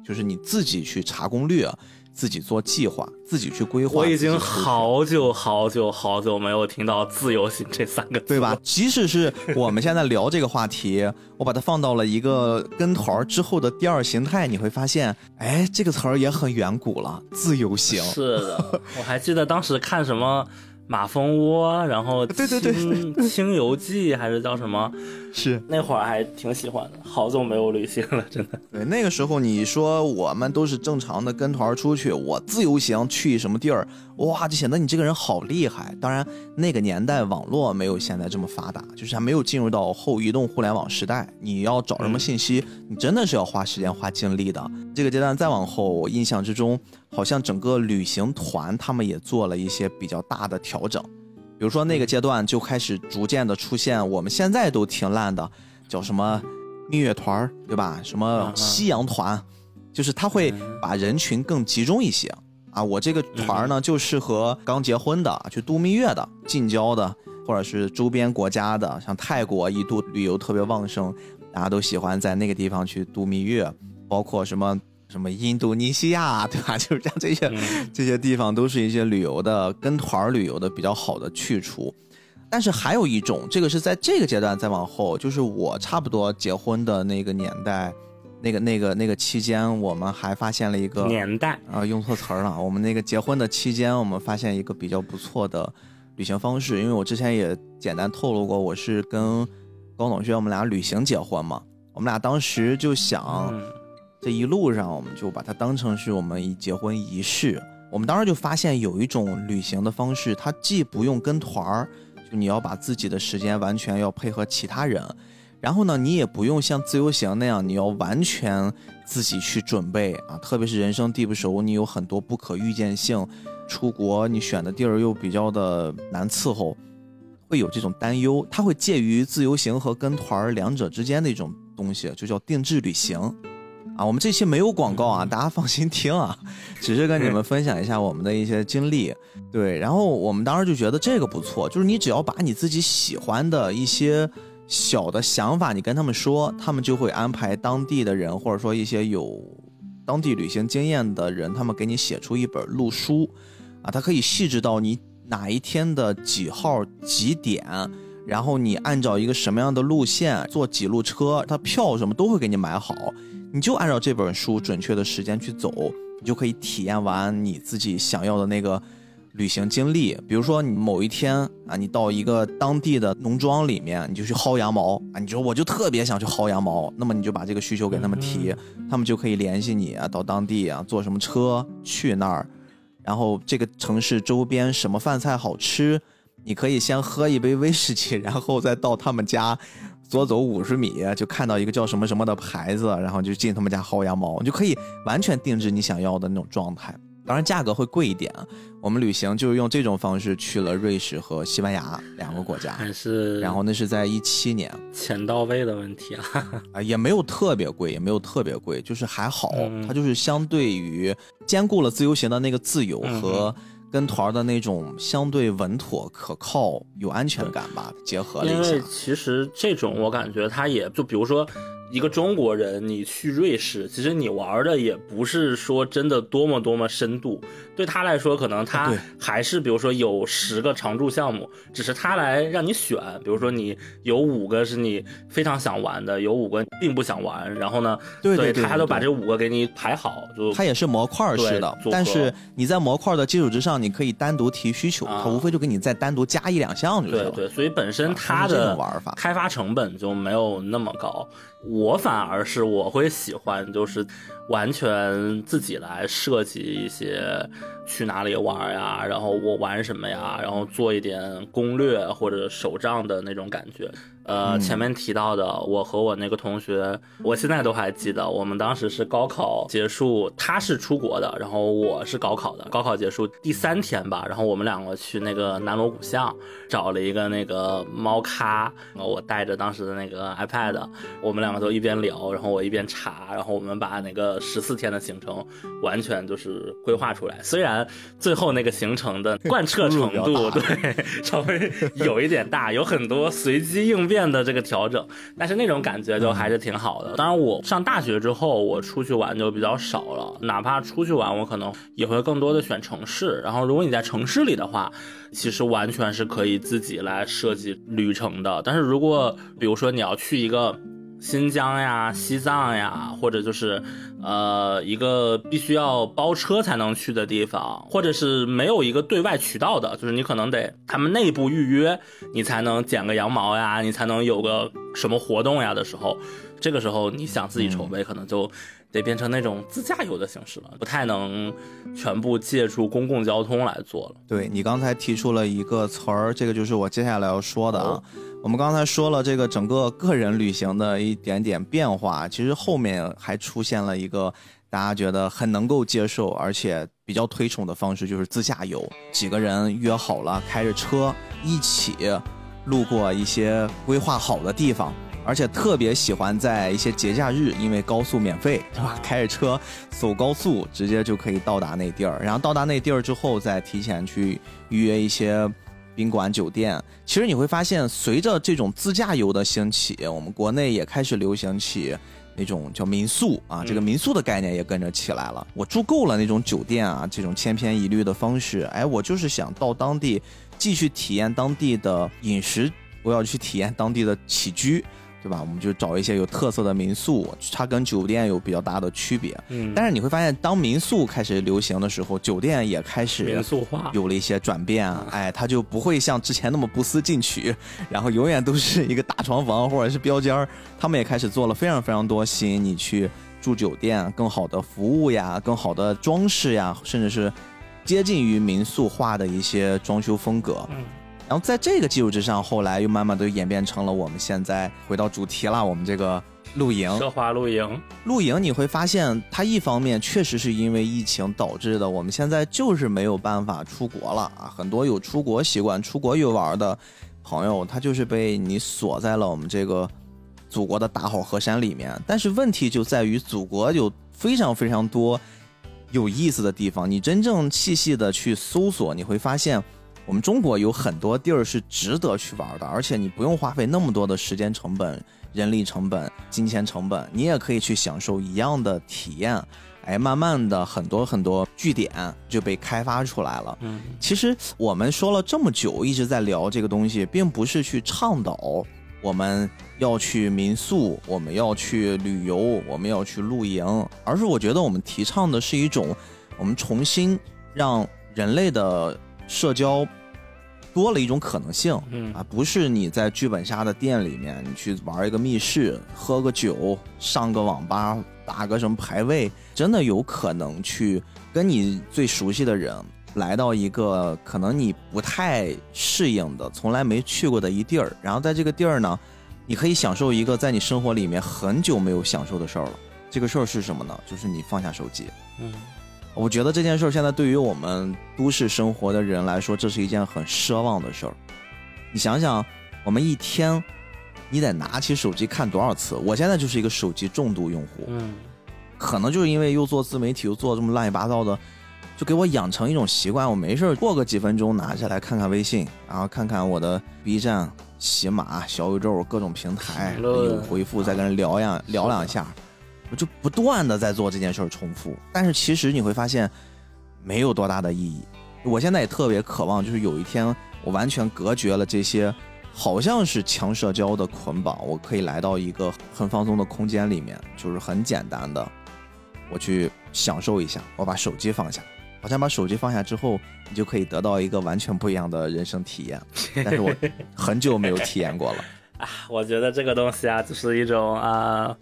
就是你自己去查攻略。自己做计划，自己去规划。我已经好久好久好久没有听到“自由行”这三个字，对吧？即使是我们现在聊这个话题，我把它放到了一个跟团之后的第二形态，你会发现，哎，这个词儿也很远古了，“自由行”。是的，我还记得当时看什么。马蜂窝，然后对对对，青游记还是叫什么？是那会儿还挺喜欢的，好久没有旅行了，真的。对，那个时候你说我们都是正常的跟团出去，我自由行去什么地儿，哇，就显得你这个人好厉害。当然，那个年代网络没有现在这么发达，就是还没有进入到后移动互联网时代。你要找什么信息，你真的是要花时间花精力的。这个阶段再往后，我印象之中。好像整个旅行团他们也做了一些比较大的调整，比如说那个阶段就开始逐渐的出现我们现在都挺烂的，叫什么蜜月团对吧？什么夕阳团，就是他会把人群更集中一些啊。我这个团呢就适合刚结婚的去度蜜月的，近郊的或者是周边国家的，像泰国一度旅游特别旺盛，大家都喜欢在那个地方去度蜜月，包括什么。什么印度尼西亚，对吧？就是像这些这些地方，都是一些旅游的跟团旅游的比较好的去处。但是还有一种，这个是在这个阶段再往后，就是我差不多结婚的那个年代，那个那个那个期间，我们还发现了一个年代啊，用错词儿了。我们那个结婚的期间，我们发现一个比较不错的旅行方式，因为我之前也简单透露过，我是跟高同学我们俩旅行结婚嘛，我们俩当时就想。这一路上，我们就把它当成是我们一结婚仪式。我们当时就发现有一种旅行的方式，它既不用跟团儿，就你要把自己的时间完全要配合其他人，然后呢，你也不用像自由行那样，你要完全自己去准备啊。特别是人生地不熟，你有很多不可预见性，出国你选的地儿又比较的难伺候，会有这种担忧。它会介于自由行和跟团儿两者之间的一种东西，就叫定制旅行。啊，我们这期没有广告啊，大家放心听啊，只是跟你们分享一下我们的一些经历。对，然后我们当时就觉得这个不错，就是你只要把你自己喜欢的一些小的想法，你跟他们说，他们就会安排当地的人，或者说一些有当地旅行经验的人，他们给你写出一本路书，啊，他可以细致到你哪一天的几号几点，然后你按照一个什么样的路线坐几路车，他票什么都会给你买好。你就按照这本书准确的时间去走，你就可以体验完你自己想要的那个旅行经历。比如说，你某一天啊，你到一个当地的农庄里面，你就去薅羊毛啊，你说我就特别想去薅羊毛，那么你就把这个需求给他们提，他们就可以联系你啊，到当地啊，坐什么车去那儿，然后这个城市周边什么饭菜好吃，你可以先喝一杯威士忌，然后再到他们家。左走五十米就看到一个叫什么什么的牌子，然后就进他们家薅羊毛，你就可以完全定制你想要的那种状态。当然价格会贵一点。我们旅行就是用这种方式去了瑞士和西班牙两个国家，还是然后那是在一七年，钱到位的问题啊。啊，也没有特别贵，也没有特别贵，就是还好，嗯它就是相对于兼顾了自由行的那个自由嗯和跟团的那种相对稳妥、可靠、有安全感吧，结合了一下为。其实这种我感觉它也就比如说。一个中国人，你去瑞士，其实你玩的也不是说真的多么多么深度，对他来说，可能他还是比如说有十个常驻项目，只是他来让你选，比如说你有五个是你非常想玩的，有五个并不想玩，然后呢，对对对他都把这五个给你排好，就他也是模块式的但是你在模块的基础之上，你可以单独提需求，啊无非就给你再单独加一两项就是了。对对，所以本身啊是这它的玩法开发成本就没有那么高。我反而是我会喜欢，就是完全自己来设计一些去哪里玩呀，然后我玩什么呀，然后做一点攻略或者手账的那种感觉。呃，嗯前面提到的，我和我那个同学，我现在都还记得，我们当时是高考结束，他是出国的，然后我是高考的。高考结束第三天吧，然后我们两个去那个南锣鼓巷找了一个那个猫咖，然后我带着当时的那个 iPad，我们两个都一边聊，然后我一边查，然后我们把那个十四天的行程完全就是规划出来。虽然最后那个行程的 贯彻程度对稍微有一点大，有很多随机应变的这个调整，但是那种感觉就还是挺好的。当然，我上大学之后，我出去玩就比较少了，哪怕出去玩，我可能也会更多的选城市。然后，如果你在城市里的话，其实完全是可以自己来设计旅程的。但是如果比如说你要去一个新疆呀、西藏呀，或者就是呃一个必须要包车才能去的地方，或者是没有一个对外渠道的，就是你可能得他们内部预约，你才能剪个羊毛呀，你才能有个什么活动呀的时候，这个时候你想自己筹备，可能就得变成那种自驾游的形式了，不太能全部借助公共交通来做了。对你刚才提出了一个词儿，这个就是我接下来要说的啊。哦我们刚才说了这个整个个人旅行的一点点变化，其实后面还出现了一个大家觉得很能够接受，而且比较推崇的方式，就是自驾游。几个人约好了，开着车一起路过一些规划好的地方。而且特别喜欢在一些节假日，因为高速免费，对吧？开着车走高速，直接就可以到达那地儿。然后到达那地儿之后，再提前去预约一些宾馆、酒店。其实你会发现，随着这种自驾游的兴起，我们国内也开始流行起那种叫民宿啊，这个嗯民宿的概念也跟着起来了。我住够了那种酒店啊，这种千篇一律的方式，哎，我就是想到当地继续体验当地的饮食，我要去体验当地的起居。对吧？我们就找一些有特色的民宿，它跟酒店有比较大的区别。嗯但是你会发现，当民宿开始流行的时候，酒店也开始民宿化，有了一些转变，哎，它就不会像之前那么不思进取，然后永远都是一个大床房或者是标间儿。他们也开始做了非常非常多吸引你去住酒店、更好的服务呀、更好的装饰呀，甚至是接近于民宿化的一些装修风格。嗯然后在这个基础之上，后来又慢慢的演变成了我们现在回到主题了，我们这个露营。奢华露营，露营你会发现，它一方面确实是因为疫情导致的，我们现在就是没有办法出国了啊。很多有出国习惯、出国游玩的朋友，他就是被你锁在了我们这个祖国的大好河山里面。但是问题就在于，祖国有非常非常多有意思的地方，你真正细细的去搜索，你会发现。我们中国有很多地儿是值得去玩的，而且你不用花费那么多的时间成本、人力成本、金钱成本，你也可以去享受一样的体验。哎，慢慢的很多很多据点就被开发出来了。嗯其实我们说了这么久，一直在聊这个东西，并不是去倡导我们要去民宿，我们要去旅游，我们要去露营，而是我觉得我们提倡的是一种，我们重新让人类的社交多了一种可能性。嗯啊，不是你在剧本杀的店里面，你去玩一个密室，喝个酒，上个网吧，打个什么排位，真的有可能去跟你最熟悉的人来到一个可能你不太适应的、从来没去过的一地儿，然后在这个地儿呢，你可以享受一个在你生活里面很久没有享受的事儿了。这个事儿是什么呢？就是你放下手机，嗯我觉得这件事儿现在对于我们都市生活的人来说，这是一件很奢望的事儿。你想想，我们一天你得拿起手机看多少次？我现在就是一个手机重度用户，嗯，可能就是因为又做自媒体，又做这么乱七八糟的，就给我养成一种习惯，我没事儿过个几分钟拿下来看看微信，然后看看我的 B 站、喜马、小宇宙各种平台有回复，再跟人聊呀聊两下，我就不断的在做这件事儿重复。但是其实你会发现没有多大的意义。我现在也特别渴望，就是有一天我完全隔绝了这些好像是强社交的捆绑，我可以来到一个很放松的空间里面，就是很简单的，我去享受一下，我把手机放下。好像把手机放下之后，你就可以得到一个完全不一样的人生体验。但是我很久没有体验过了。啊，我觉得这个东西啊，就是一种啊，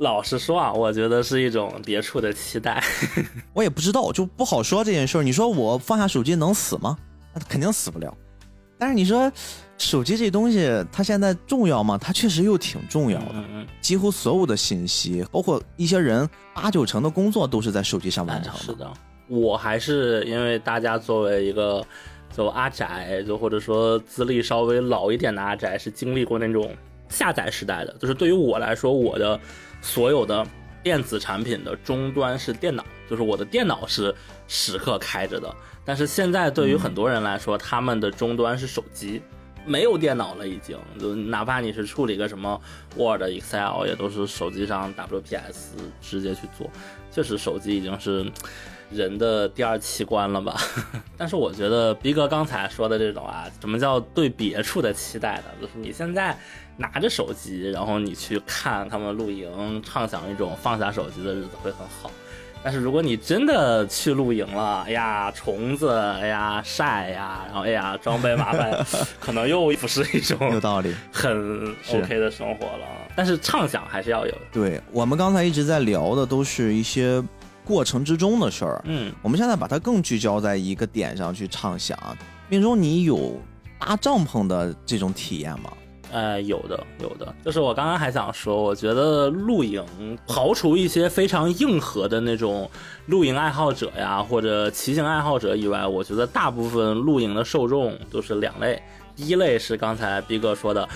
老实说啊，我觉得是一种别处的期待。我也不知道，就不好说这件事儿。你说我放下手机能死吗？那肯定死不了。但是你说手机这东西，它现在重要吗？它确实又挺重要的。嗯嗯，几乎所有的信息，包括一些人八九成的工作都是在手机上完成的。是的，我还是因为大家作为一个就阿宅，就或者说资历稍微老一点的阿宅，是经历过那种下载时代的。就是对于我来说，我的所有的电子产品的终端是电脑，就是我的电脑是时刻开着的。但是现在对于很多人来说，他们的终端是手机。没有电脑了，已经就哪怕你是处理个什么 Word、Excel，也都是手机上 WPS 直接去做。确实，手机已经是人的第二器官了吧？但是我觉得逼哥刚才说的这种啊，什么叫对别处的期待呢？就是你现在拿着手机，然后你去看他们露营，畅想一种放下手机的日子会很好。但是如果你真的去露营了，哎呀，虫子，哎呀，晒呀，然后哎呀，装备麻烦，可能又不是一种有道理，很 OK 的生活了。但是畅想还是要有的。对我们刚才一直在聊的都是一些过程之中的事儿，嗯，我们现在把它更聚焦在一个点上去畅想。命中，你有搭帐篷的这种体验吗？呃，有的，有的，就是我刚刚还想说，我觉得露营，刨除一些非常硬核的那种露营爱好者呀，或者骑行爱好者以外，我觉得大部分露营的受众都是两类，第一类是刚才逼哥说的。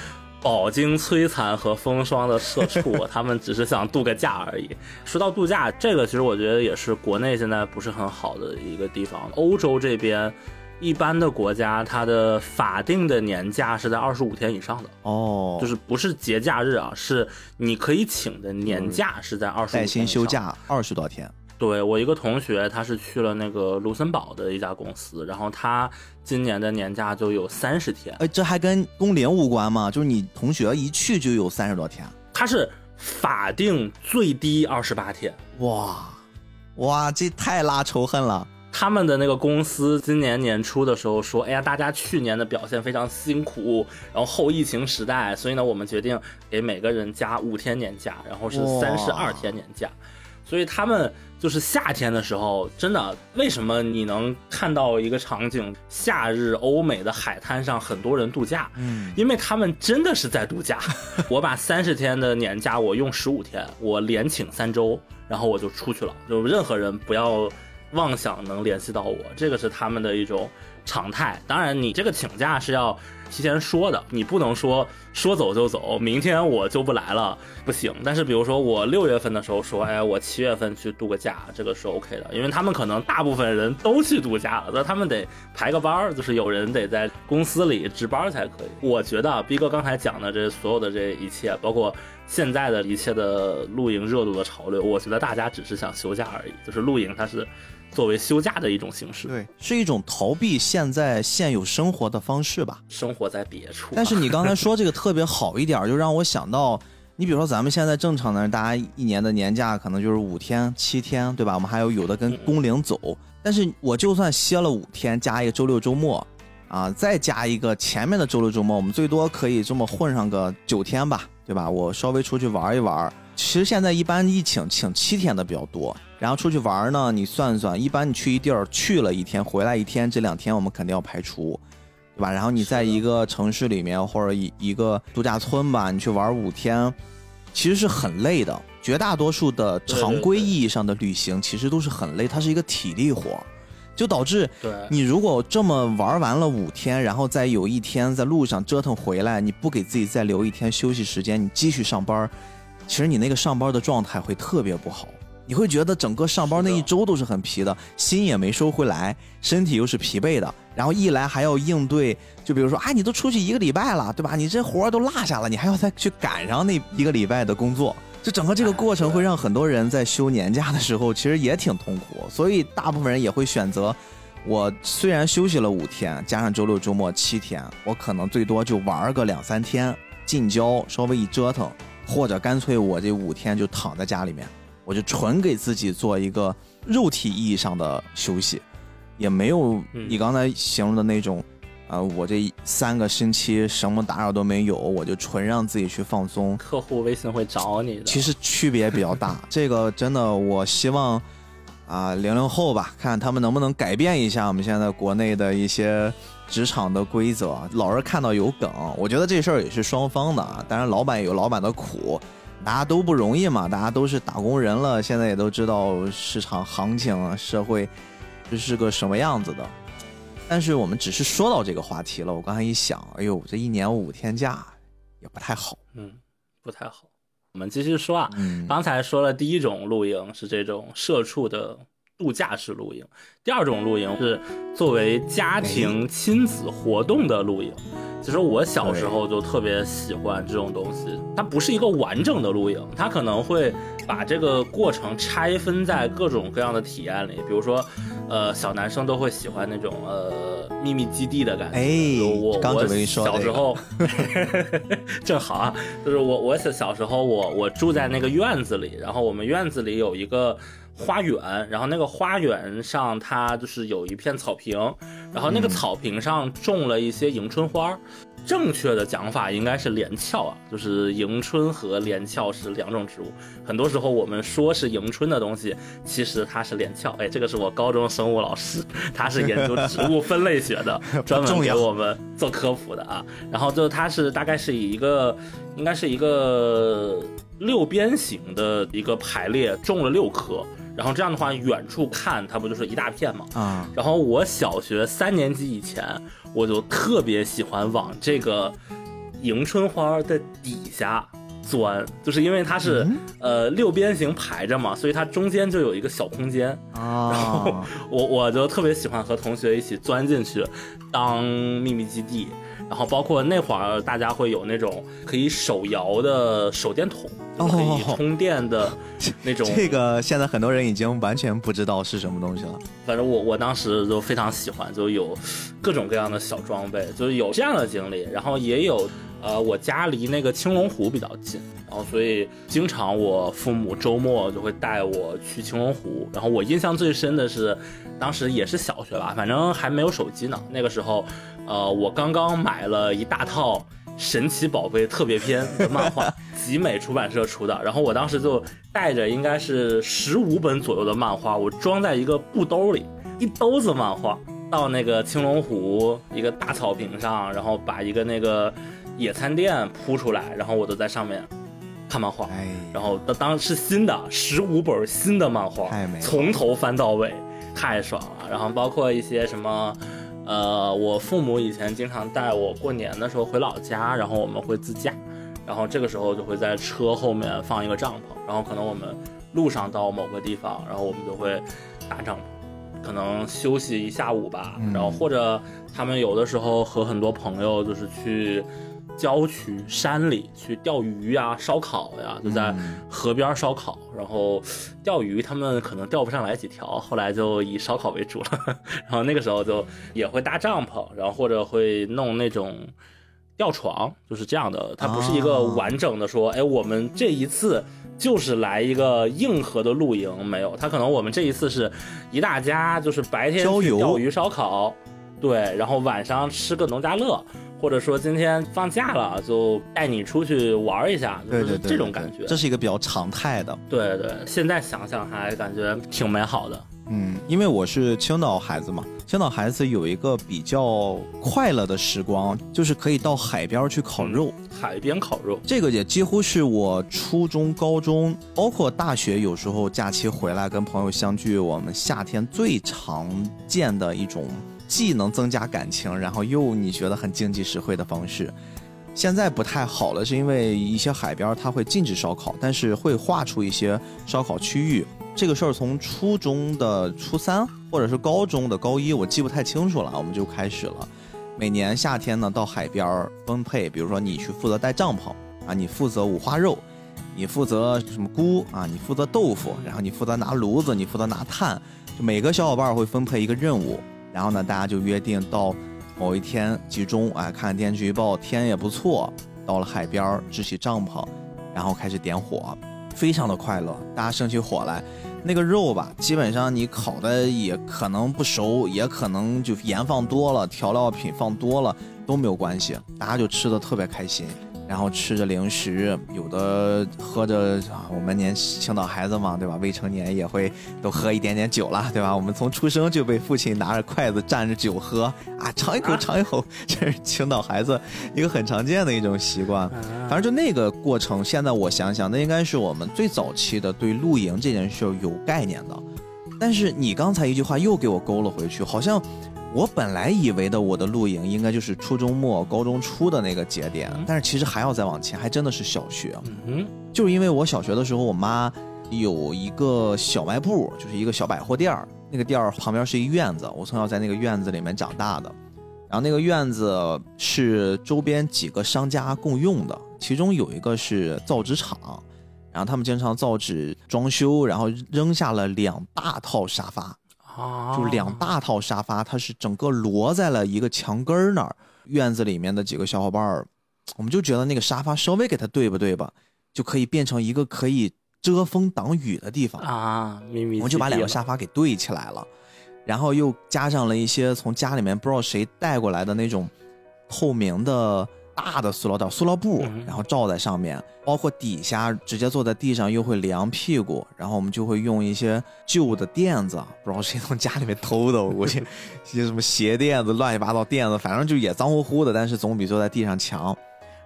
饱经摧残和风霜的社畜，他们只是想度个假而已。说到度假，这个其实我觉得也是国内现在不是很好的一个地方。欧洲这边，一般的国家，它的法定的年假是在二十五天以上的，哦，就是不是节假日啊，是你可以请的年假是在二十五带薪天。休假二十多天。对我一个同学，他是去了那个卢森堡的一家公司，然后他今年的年假就有三十天，哎，这还跟工龄无关吗？就是你同学一去就有三十多天，他是法定最低二十八天。哇，哇，这太拉仇恨了。他们的那个公司今年年初的时候说，哎呀，大家去年的表现非常辛苦，然后后疫情时代，所以呢，我们决定给每个人加五天年假，然后是三十二天年假。所以他们就是夏天的时候，真的，为什么你能看到一个场景，夏日欧美的海滩上很多人度假？嗯，因为他们真的是在度假。我把三十天的年假，我用十五天，我连请三周，然后我就出去了。就任何人不要妄想能联系到我，这个是他们的一种常态。当然，你这个请假是要提前说的，你不能说说走就走，明天我就不来了，不行。但是比如说我六月份的时候说，哎，我七月份去度个假，这个是 OK 的，因为他们可能大部分人都去度假了，那他们得排个班儿，就是有人得在公司里值班才可以。我觉得逼哥刚才讲的这所有的这一切，包括现在的一切的露营热度的潮流，我觉得大家只是想休假而已，就是露营它是作为休假的一种形式，对，是一种逃避现在现有生活的方式吧。生活在别处。但是你刚才说这个特别好一点儿，就让我想到，你比如说咱们现在正常的，大家一年的年假可能就是五天、七天，对吧？我们还有有的跟工龄走，但是我就算歇了五天，加一个周六周末，啊，再加一个前面的周六周末，我们最多可以这么混上个九天吧，对吧？我稍微出去玩一玩。其实现在一般一请请七天的比较多，然后出去玩呢，你算算，一般你去一地儿去了一天，回来一天，这两天我们肯定要排除。对吧？然后你在一个城市里面或者一一个度假村吧，你去玩五天，其实是很累的。绝大多数的常规意义上的旅行其实都是很累，它是一个体力活，就导致你如果这么玩完了五天，然后再有一天在路上折腾回来，你不给自己再留一天休息时间，你继续上班，其实你那个上班的状态会特别不好。你会觉得整个上班那一周都是很疲的，心也没收回来，身体又是疲惫的，然后一来还要应对，就比如说啊，你都出去一个礼拜了，对吧？你这活儿都落下了，你还要再去赶上那一个礼拜的工作，就整个这个过程会让很多人在休年假的时候其实也挺痛苦，所以大部分人也会选择，我虽然休息了五天，加上周六周末七天，我可能最多就玩个两三天，近郊稍微一折腾，或者干脆我这五天就躺在家里面。我就纯给自己做一个肉体意义上的休息，也没有你刚才形容的那种，啊，我这三个星期什么打扰都没有，我就纯让自己去放松。客户微信会找你的，其实区别比较大。这个真的，我希望啊，零零后吧，看他们能不能改变一下我们现在国内的一些职场的规则。老是看到有梗，我觉得这事儿也是双方的啊，当然老板有老板的苦。大家都不容易嘛，大家都是打工人了，现在也都知道市场行情、社会这是个什么样子的。但是我们只是说到这个话题了，我刚才一想，哎呦，这一年五天假也不太好，嗯，不太好。我们继续说啊，刚才说了第一种露营是这种社畜的度假式露营，第二种露营是作为家庭亲子活动的露营。其实我小时候就特别喜欢这种东西，它不是一个完整的露营，它可能会把这个过程拆分在各种各样的体验里。比如说，呃，小男生都会喜欢那种呃秘密基地的感觉。哎，我我小时候，正好啊，就是我我小小时候我我住在那个院子里，然后我们院子里有一个。花园，然后那个花园上，它就是有一片草坪，然后那个草坪上种了一些迎春花。正确的讲法应该是连翘啊，就是迎春和连翘是两种植物。很多时候我们说是迎春的东西，其实它是连翘。哎，这个是我高中生物老师，他是研究植物分类学的，专门给我们做科普的啊。然后就它是大概是以一个，应该是一个六边形的一个排列，种了六棵。然后这样的话，远处看它不就是一大片吗？啊！然后我小学三年级以前，我就特别喜欢往这个迎春花的底下钻，就是因为它是呃六边形排着嘛，所以它中间就有一个小空间啊。然后我我就特别喜欢和同学一起钻进去当秘密基地。然后包括那会儿，大家会有那种可以手摇的手电筒，可以充电的那种。这个现在很多人已经完全不知道是什么东西了。反正我我当时就非常喜欢，就有各种各样的小装备，就是有这样的经历。然后也有，呃，我家离那个青龙湖比较近，然后所以经常我父母周末就会带我去青龙湖。然后我印象最深的是，当时也是小学吧，反正还没有手机呢，那个时候。呃，我刚刚买了一大套《神奇宝贝》特别篇的漫画，集美出版社出的。然后我当时就带着应该是十五本左右的漫画，我装在一个布兜里，一兜子漫画，到那个青龙湖一个大草坪上，然后把一个那个野餐垫铺出来，然后我都在上面看漫画。然后当当是新的十五本新的漫画，从头翻到尾，太爽了。然后包括一些什么。呃，我父母以前经常带我过年的时候回老家，然后我们会自驾，然后这个时候就会在车后面放一个帐篷，然后可能我们路上到某个地方，然后我们就会搭帐篷，可能休息一下午吧，然后或者他们有的时候和很多朋友就是去。郊区山里去钓鱼呀、烧烤呀，就在河边烧烤。然后钓鱼，他们可能钓不上来几条，后来就以烧烤为主了。然后那个时候就也会搭帐篷，然后或者会弄那种吊床，就是这样的。它不是一个完整的说，哎，我们这一次就是来一个硬核的露营，没有。它可能我们这一次是一大家，就是白天去钓鱼烧烤，对，然后晚上吃个农家乐。或者说今天放假了，就带你出去玩一下，就是这种感觉。这是一个比较常态的。对对，现在想想还感觉挺美好的。嗯，因为我是青岛孩子嘛，青岛孩子有一个比较快乐的时光，就是可以到海边去烤肉。海边烤肉，这个也几乎是我初中、高中，包括大学，有时候假期回来跟朋友相聚，我们夏天最常见的一种，既能增加感情，然后又你觉得很经济实惠的方式。现在不太好了，是因为一些海边它会禁止烧烤，但是会划出一些烧烤区域。这个事儿从初中的初三，或者是高中的高一，我记不太清楚了，我们就开始了。每年夏天呢，到海边分配，比如说你去负责带帐篷啊，你负责五花肉，你负责什么菇啊，你负责豆腐，然后你负责拿炉子，你负责拿炭，就每个小伙伴会分配一个任务，然后呢，大家就约定到。某一天集中，哎，看天气预报，天也不错。到了海边支起帐篷，然后开始点火，非常的快乐。大家生起火来，那个肉吧，基本上你烤的也可能不熟，也可能就盐放多了，调料品放多了都没有关系，大家就吃的特别开心。然后吃着零食，有的喝着啊，我们年青岛孩子嘛，对吧？未成年也会都喝一点点酒了，对吧？我们从出生就被父亲拿着筷子蘸着酒喝啊，尝一口，尝一口，这是青岛孩子一个很常见的一种习惯。反正就那个过程，现在我想想，那应该是我们最早期的对露营这件事有概念的。但是你刚才一句话又给我勾了回去，好像。我本来以为的我的露营应该就是初中末高中初的那个节点，但是其实还要再往前，还真的是小学。嗯，就是因为我小学的时候，我妈有一个小卖部，就是一个小百货店儿，那个店儿旁边是一院子，我从小在那个院子里面长大的。然后那个院子是周边几个商家共用的，其中有一个是造纸厂，然后他们经常造纸装修，然后扔下了两大套沙发。啊，就两大套沙发，它是整个摞在了一个墙根儿那儿。院子里面的几个小伙伴儿，我们就觉得那个沙发稍微给它对吧对吧，就可以变成一个可以遮风挡雨的地方啊。我们就把两个沙发给对起来了，然后又加上了一些从家里面不知道谁带过来的那种透明的。大的塑料袋、塑料布，然后罩在上面，包括底下直接坐在地上又会凉屁股，然后我们就会用一些旧的垫子，不知道谁从家里面偷的，我估计 一些什么鞋垫子、乱七八糟垫子，反正就也脏乎乎的，但是总比坐在地上强。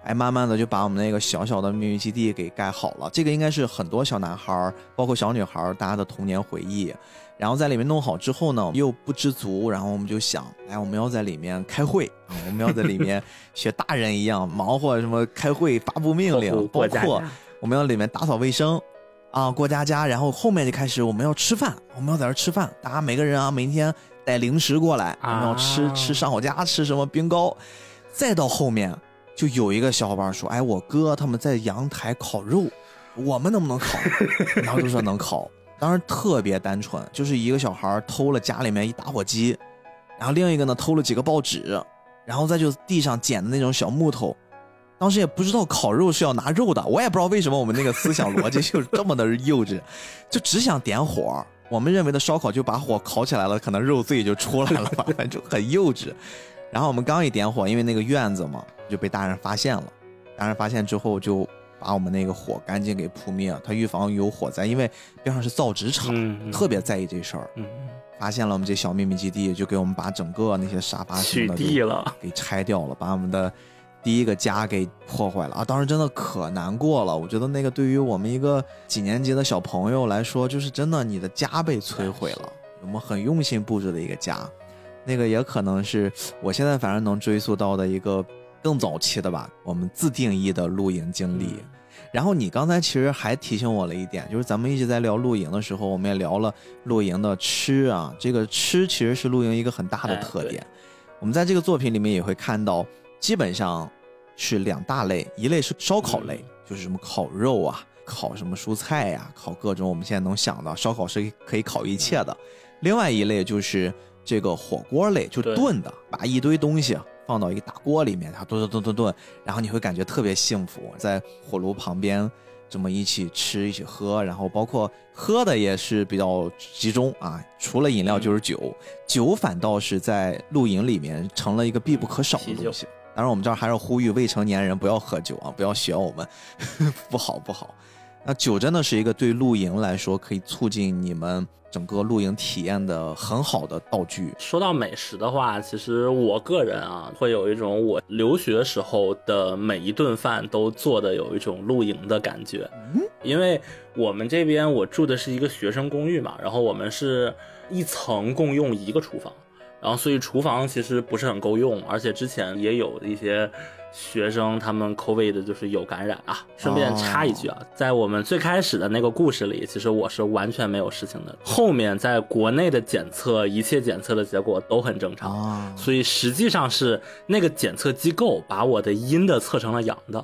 哎，慢慢的就把我们那个小小的秘密基地给盖好了。这个应该是很多小男孩包括小女孩大家的童年回忆。然后在里面弄好之后呢，又不知足，然后我们就想，哎，我们要在里面开会啊，我们要在里面学大人一样忙活什么开会发布命令，包括我们要里面打扫卫生，啊，过家家。然后后面就开始我们要吃饭，我们要在这吃饭，大家每个人啊，每天带零食过来，我们要吃吃上我家吃什么冰糕。再到后面，就有一个小伙伴说，哎，我哥他们在阳台烤肉，我们能不能烤？然后就说能烤。当时特别单纯，就是一个小孩偷了家里面一打火机，然后另一个呢偷了几个报纸，然后再就地上捡的那种小木头。当时也不知道烤肉是要拿肉的，我也不知道为什么我们那个思想逻辑 就这么的幼稚，就只想点火。我们认为的烧烤就把火烤起来了，可能肉自己就出来了，反 正就很幼稚。然后我们刚一点火，因为那个院子嘛就被大人发现了，大人发现之后就。把我们那个火赶紧给扑灭，他预防有火灾，因为边上是造纸厂，特别在意这事儿。发现了我们这小秘密基地，就给我们把整个那些沙发什么的给拆掉了，把我们的第一个家给破坏了啊！当时真的可难过了。我觉得那个对于我们一个几年级的小朋友来说，就是真的你的家被摧毁了。我们很用心布置的一个家，那个也可能是我现在反正能追溯到的一个。更早期的吧，我们自定义的露营经历。然后你刚才其实还提醒我了一点，就是咱们一直在聊露营的时候，我们也聊了露营的吃啊。这个吃其实是露营一个很大的特点。我们在这个作品里面也会看到，基本上是两大类，一类是烧烤类，就是什么烤肉啊，烤什么蔬菜呀，烤各种我们现在能想到，烧烤是可以烤一切的。另外一类就是这个火锅类，就炖的，把一堆东西。放到一个大锅里面，然后炖炖炖炖炖，然后你会感觉特别幸福，在火炉旁边这么一起吃一起喝，然后包括喝的也是比较集中啊，除了饮料就是酒，酒反倒是在露营里面成了一个必不可少的东西。当然，我们这儿还是呼吁未成年人不要喝酒啊，不要学我们，不 好不好。那酒真的是一个对露营来说可以促进你们整个露营体验的很好的道具。说到美食的话，其实我个人啊，会有一种我留学时候的每一顿饭都做的有一种露营的感觉。嗯，因为我们这边我住的是一个学生公寓嘛，然后我们是一层共用一个厨房，然后所以厨房其实不是很够用，而且之前也有一些。学生他们 COVID 的就是有感染啊。顺便插一句啊，在我们最开始的那个故事里，其实我是完全没有事情的。后面在国内的检测，一切检测的结果都很正常，所以实际上是那个检测机构把我的阴的测成了阳的。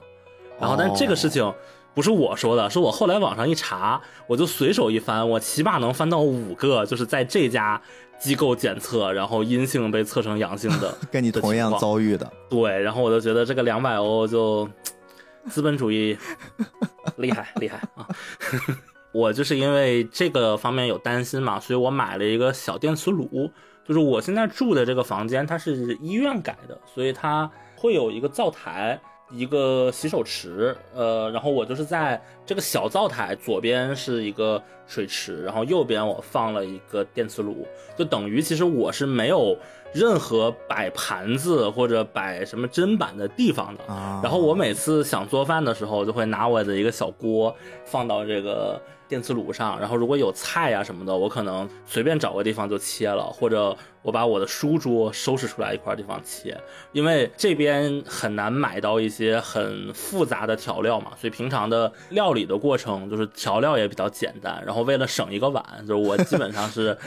然后，但这个事情不是我说的，是我后来网上一查，我就随手一翻，我起码能翻到五个，就是在这家。机构检测，然后阴性被测成阳性的，跟你同样遭遇的，对，然后我就觉得这个两百欧就资本主义 厉害厉害啊！我就是因为这个方面有担心嘛，所以我买了一个小电磁炉，就是我现在住的这个房间它是医院改的，所以它会有一个灶台。一个洗手池，呃，然后我就是在这个小灶台左边是一个水池，然后右边我放了一个电磁炉，就等于其实我是没有任何摆盘子或者摆什么砧板的地方的。然后我每次想做饭的时候，就会拿我的一个小锅放到这个。电磁炉上，然后如果有菜呀什么的，我可能随便找个地方就切了，或者我把我的书桌收拾出来一块地方切，因为这边很难买到一些很复杂的调料嘛，所以平常的料理的过程就是调料也比较简单，然后为了省一个碗，就是我基本上是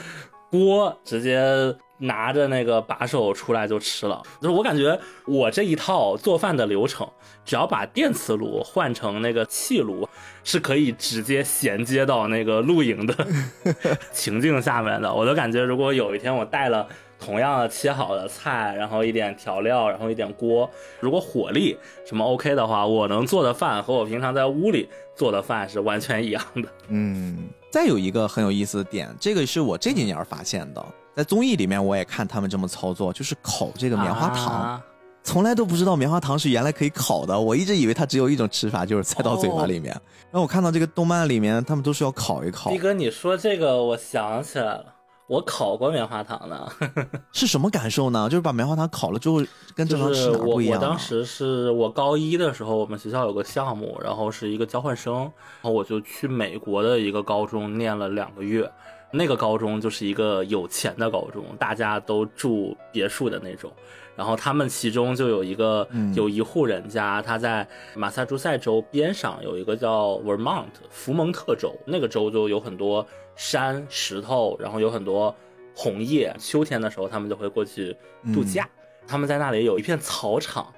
锅直接。拿着那个把手出来就吃了，就是我感觉我这一套做饭的流程，只要把电磁炉换成那个气炉，是可以直接衔接到那个露营的 情境下面的。我都感觉，如果有一天我带了同样的切好的菜，然后一点调料，然后一点锅，如果火力什么 OK 的话，我能做的饭和我平常在屋里做的饭是完全一样的。嗯，再有一个很有意思的点，这个是我这几年发现的。在综艺里面，我也看他们这么操作，就是烤这个棉花糖，从来都不知道棉花糖是原来可以烤的。我一直以为它只有一种吃法，就是塞到嘴巴里面。然后我看到这个动漫里面，他们都是要烤一烤。逼哥，你说这个，我想起来了，我烤过棉花糖呢，是什么感受呢？就是把棉花糖烤了之后，跟正常吃不一样。我当时是我高一的时候，我们学校有个项目，然后是一个交换生，然后我就去美国的一个高中念了两个月。那个高中就是一个有钱的高中，大家都住别墅的那种。然后他们其中就有一个有一户人家，他在马萨诸塞州边上有一个叫 Vermont 福蒙特州，那个州就有很多山石头，然后有很多红叶。秋天的时候，他们就会过去度假。他们在那里有一片草场，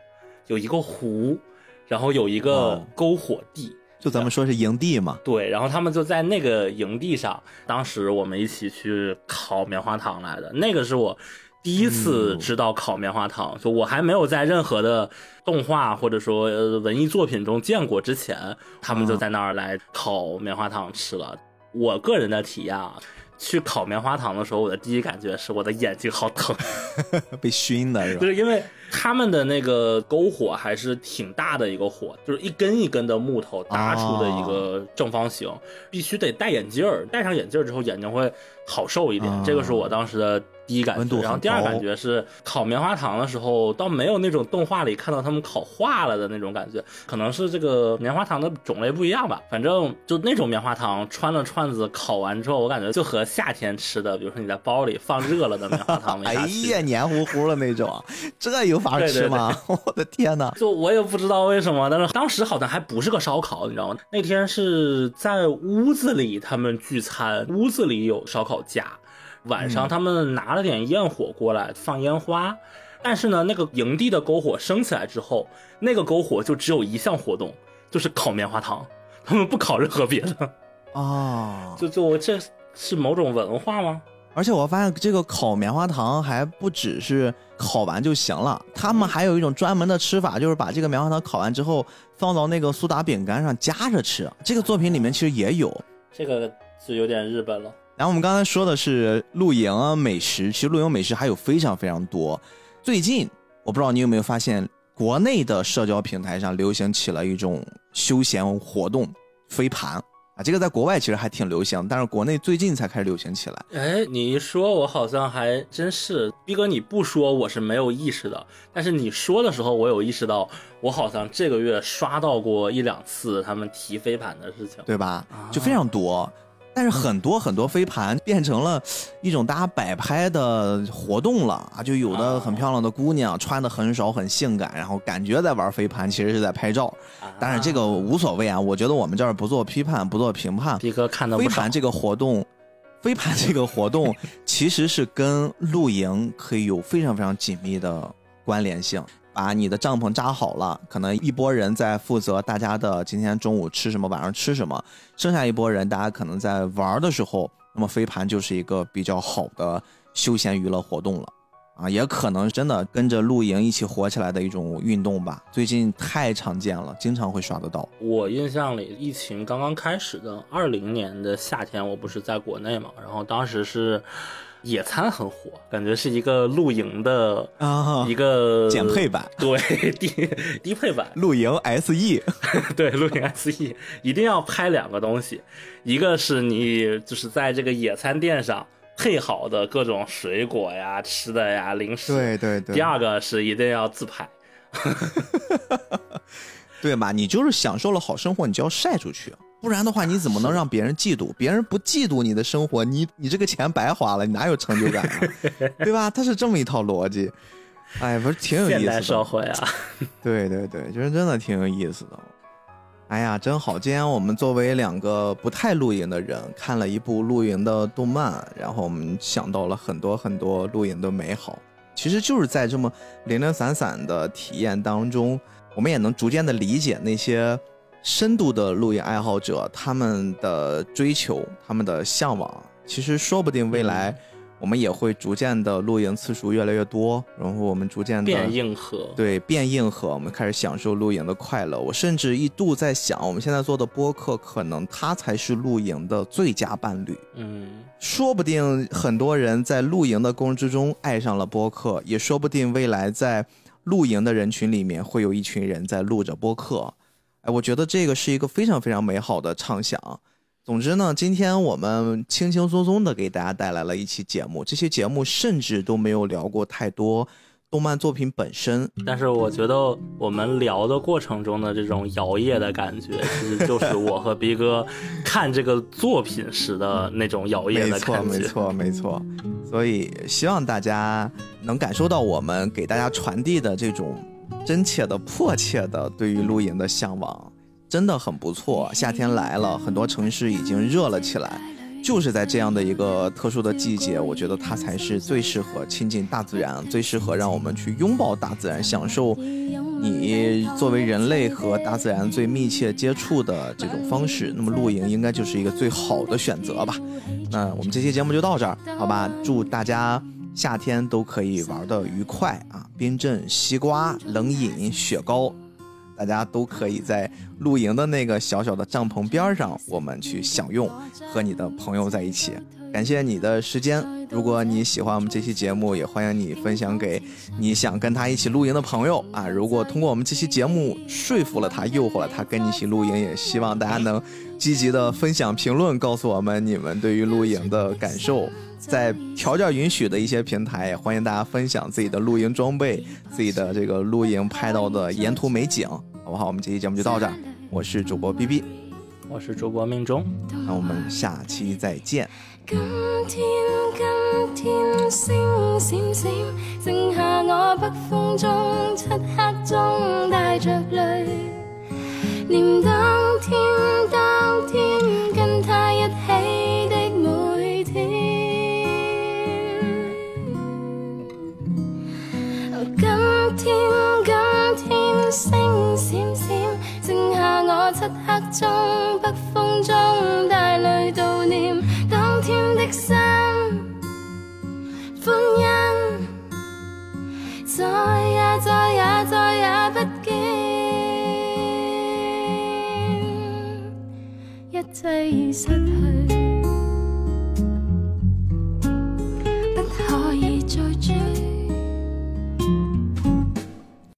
有一个湖，然后有一个篝火地。就咱们说是营地嘛，对，然后他们就在那个营地上，当时我们一起去烤棉花糖来的，那个是我第一次知道烤棉花糖，就我还没有在任何的动画或者说文艺作品中见过之前，他们就在那儿来烤棉花糖吃了。我个人的体验啊。去烤棉花糖的时候，我的第一感觉是我的眼睛好疼，被熏的是吧？就是因为他们的那个篝火还是挺大的一个火，就是一根一根的木头搭出的一个正方形，必须得戴眼镜儿，戴上眼镜儿之后眼睛会好受一点。这个是我当时的。第一感觉，然后第二感觉是烤棉花糖的时候，倒没有那种动画里看到他们烤化了的那种感觉，可能是这个棉花糖的种类不一样吧。反正就那种棉花糖穿了串子烤完之后，我感觉就和夏天吃的，比如说你在包里放热了的棉花糖，哎呀，黏糊糊的那种，这有法吃吗？我的天哪！就我也不知道为什么，但是当时好像还不是个烧烤，你知道吗？那天是在屋子里他们聚餐，屋子里有烧烤架。晚上他们拿了点焰火过来放烟花，但是呢，那个营地的篝火升起来之后，那个篝火就只有一项活动，就是烤棉花糖，他们不烤任何别的。啊，就就这是某种文化吗？而且我发现这个烤棉花糖还不只是烤完就行了，他们还有一种专门的吃法，就是把这个棉花糖烤完之后放到那个苏打饼干上夹着吃。这个作品里面其实也有，这个是有点日本了。然后我们刚才说的是露营啊美食，其实露营美食还有非常非常多。最近我不知道你有没有发现，国内的社交平台上流行起了一种休闲活动，飞盘啊，这个在国外其实还挺流行，但是国内最近才开始流行起来。哎，你一说，我好像还真是，逼哥你不说我是没有意识的，但是你说的时候，我有意识到，我好像这个月刷到过一两次他们提飞盘的事情，对吧？就非常多。但是很多很多飞盘变成了一种大家摆拍的活动了啊！就有的很漂亮的姑娘穿的很少很性感，然后感觉在玩飞盘，其实是在拍照。但是这个无所谓啊，我觉得我们这儿不做批判，不做评判。皮哥看到飞盘这个活动，飞盘这个活动 其实是跟露营可以有非常非常紧密的关联性。把你的帐篷扎好了，可能一拨人在负责大家的今天中午吃什么，晚上吃什么，剩下一拨人大家可能在玩的时候，那么飞盘就是一个比较好的休闲娱乐活动了，啊，也可能真的跟着露营一起火起来的一种运动吧。最近太常见了，经常会刷得到。我印象里，疫情刚刚开始的二零年的夏天，我不是在国内嘛，然后当时是。野餐很火，感觉是一个露营的啊，一个减配版，对低低配版露营 SE，对露营 SE，一定要拍两个东西，一个是你就是在这个野餐垫上配好的各种水果呀、吃的呀、零食，对对对。第二个是一定要自拍，对嘛？你就是享受了好生活，你就要晒出去。不然的话，你怎么能让别人嫉妒？别人不嫉妒你的生活，你你这个钱白花了，你哪有成就感啊？对吧？他是这么一套逻辑。哎，不是挺有意思的。现代社会啊，对对对，就是真的挺有意思的。哎呀，真好！今天我们作为两个不太露营的人，看了一部露营的动漫，然后我们想到了很多很多露营的美好。其实就是在这么零零散散的体验当中，我们也能逐渐的理解那些。深度的露营爱好者，他们的追求，他们的向往，其实说不定未来我们也会逐渐的露营次数越来越多，然后我们逐渐的变硬核，对，变硬核，我们开始享受露营的快乐。我甚至一度在想，我们现在做的播客，可能它才是露营的最佳伴侣。嗯，说不定很多人在露营的过程之中爱上了播客，也说不定未来在露营的人群里面会有一群人在录着播客。哎，我觉得这个是一个非常非常美好的畅想。总之呢，今天我们轻轻松松的给大家带来了一期节目，这些节目甚至都没有聊过太多动漫作品本身。但是我觉得我们聊的过程中的这种摇曳的感觉，其实就是我和逼哥 看这个作品时的那种摇曳的感觉。没错，没错，没错。所以希望大家能感受到我们给大家传递的这种。真切的、迫切的对于露营的向往，真的很不错。夏天来了，很多城市已经热了起来，就是在这样的一个特殊的季节，我觉得它才是最适合亲近大自然，最适合让我们去拥抱大自然，享受你作为人类和大自然最密切接触的这种方式。那么露营应该就是一个最好的选择吧。那我们这期节目就到这儿，好吧？祝大家。夏天都可以玩的愉快啊！冰镇西瓜、冷饮雪糕，大家都可以在露营的那个小小的帐篷边上，我们去享用，和你的朋友在一起。感谢你的时间，如果你喜欢我们这期节目，也欢迎你分享给你想跟他一起露营的朋友啊！如果通过我们这期节目说服了他，诱惑了他跟你一起露营，也希望大家能积极的分享评论，告诉我们你们对于露营的感受。在条件允许的一些平台，也欢迎大家分享自己的露营装备、自己的这个露营拍到的沿途美景，好不好？我们这期节目就到这儿，我是主播 B B，我是主播命中，那我们下期再见。今天今天星闪闪，剩下我北风中漆黑中带着泪，念当天当天跟他一起的每天。今。天，今天星闪闪，剩下我漆黑中、北风中带泪悼念当天的心欢欣，再也再也再也不见，一切已失去，不可以再追。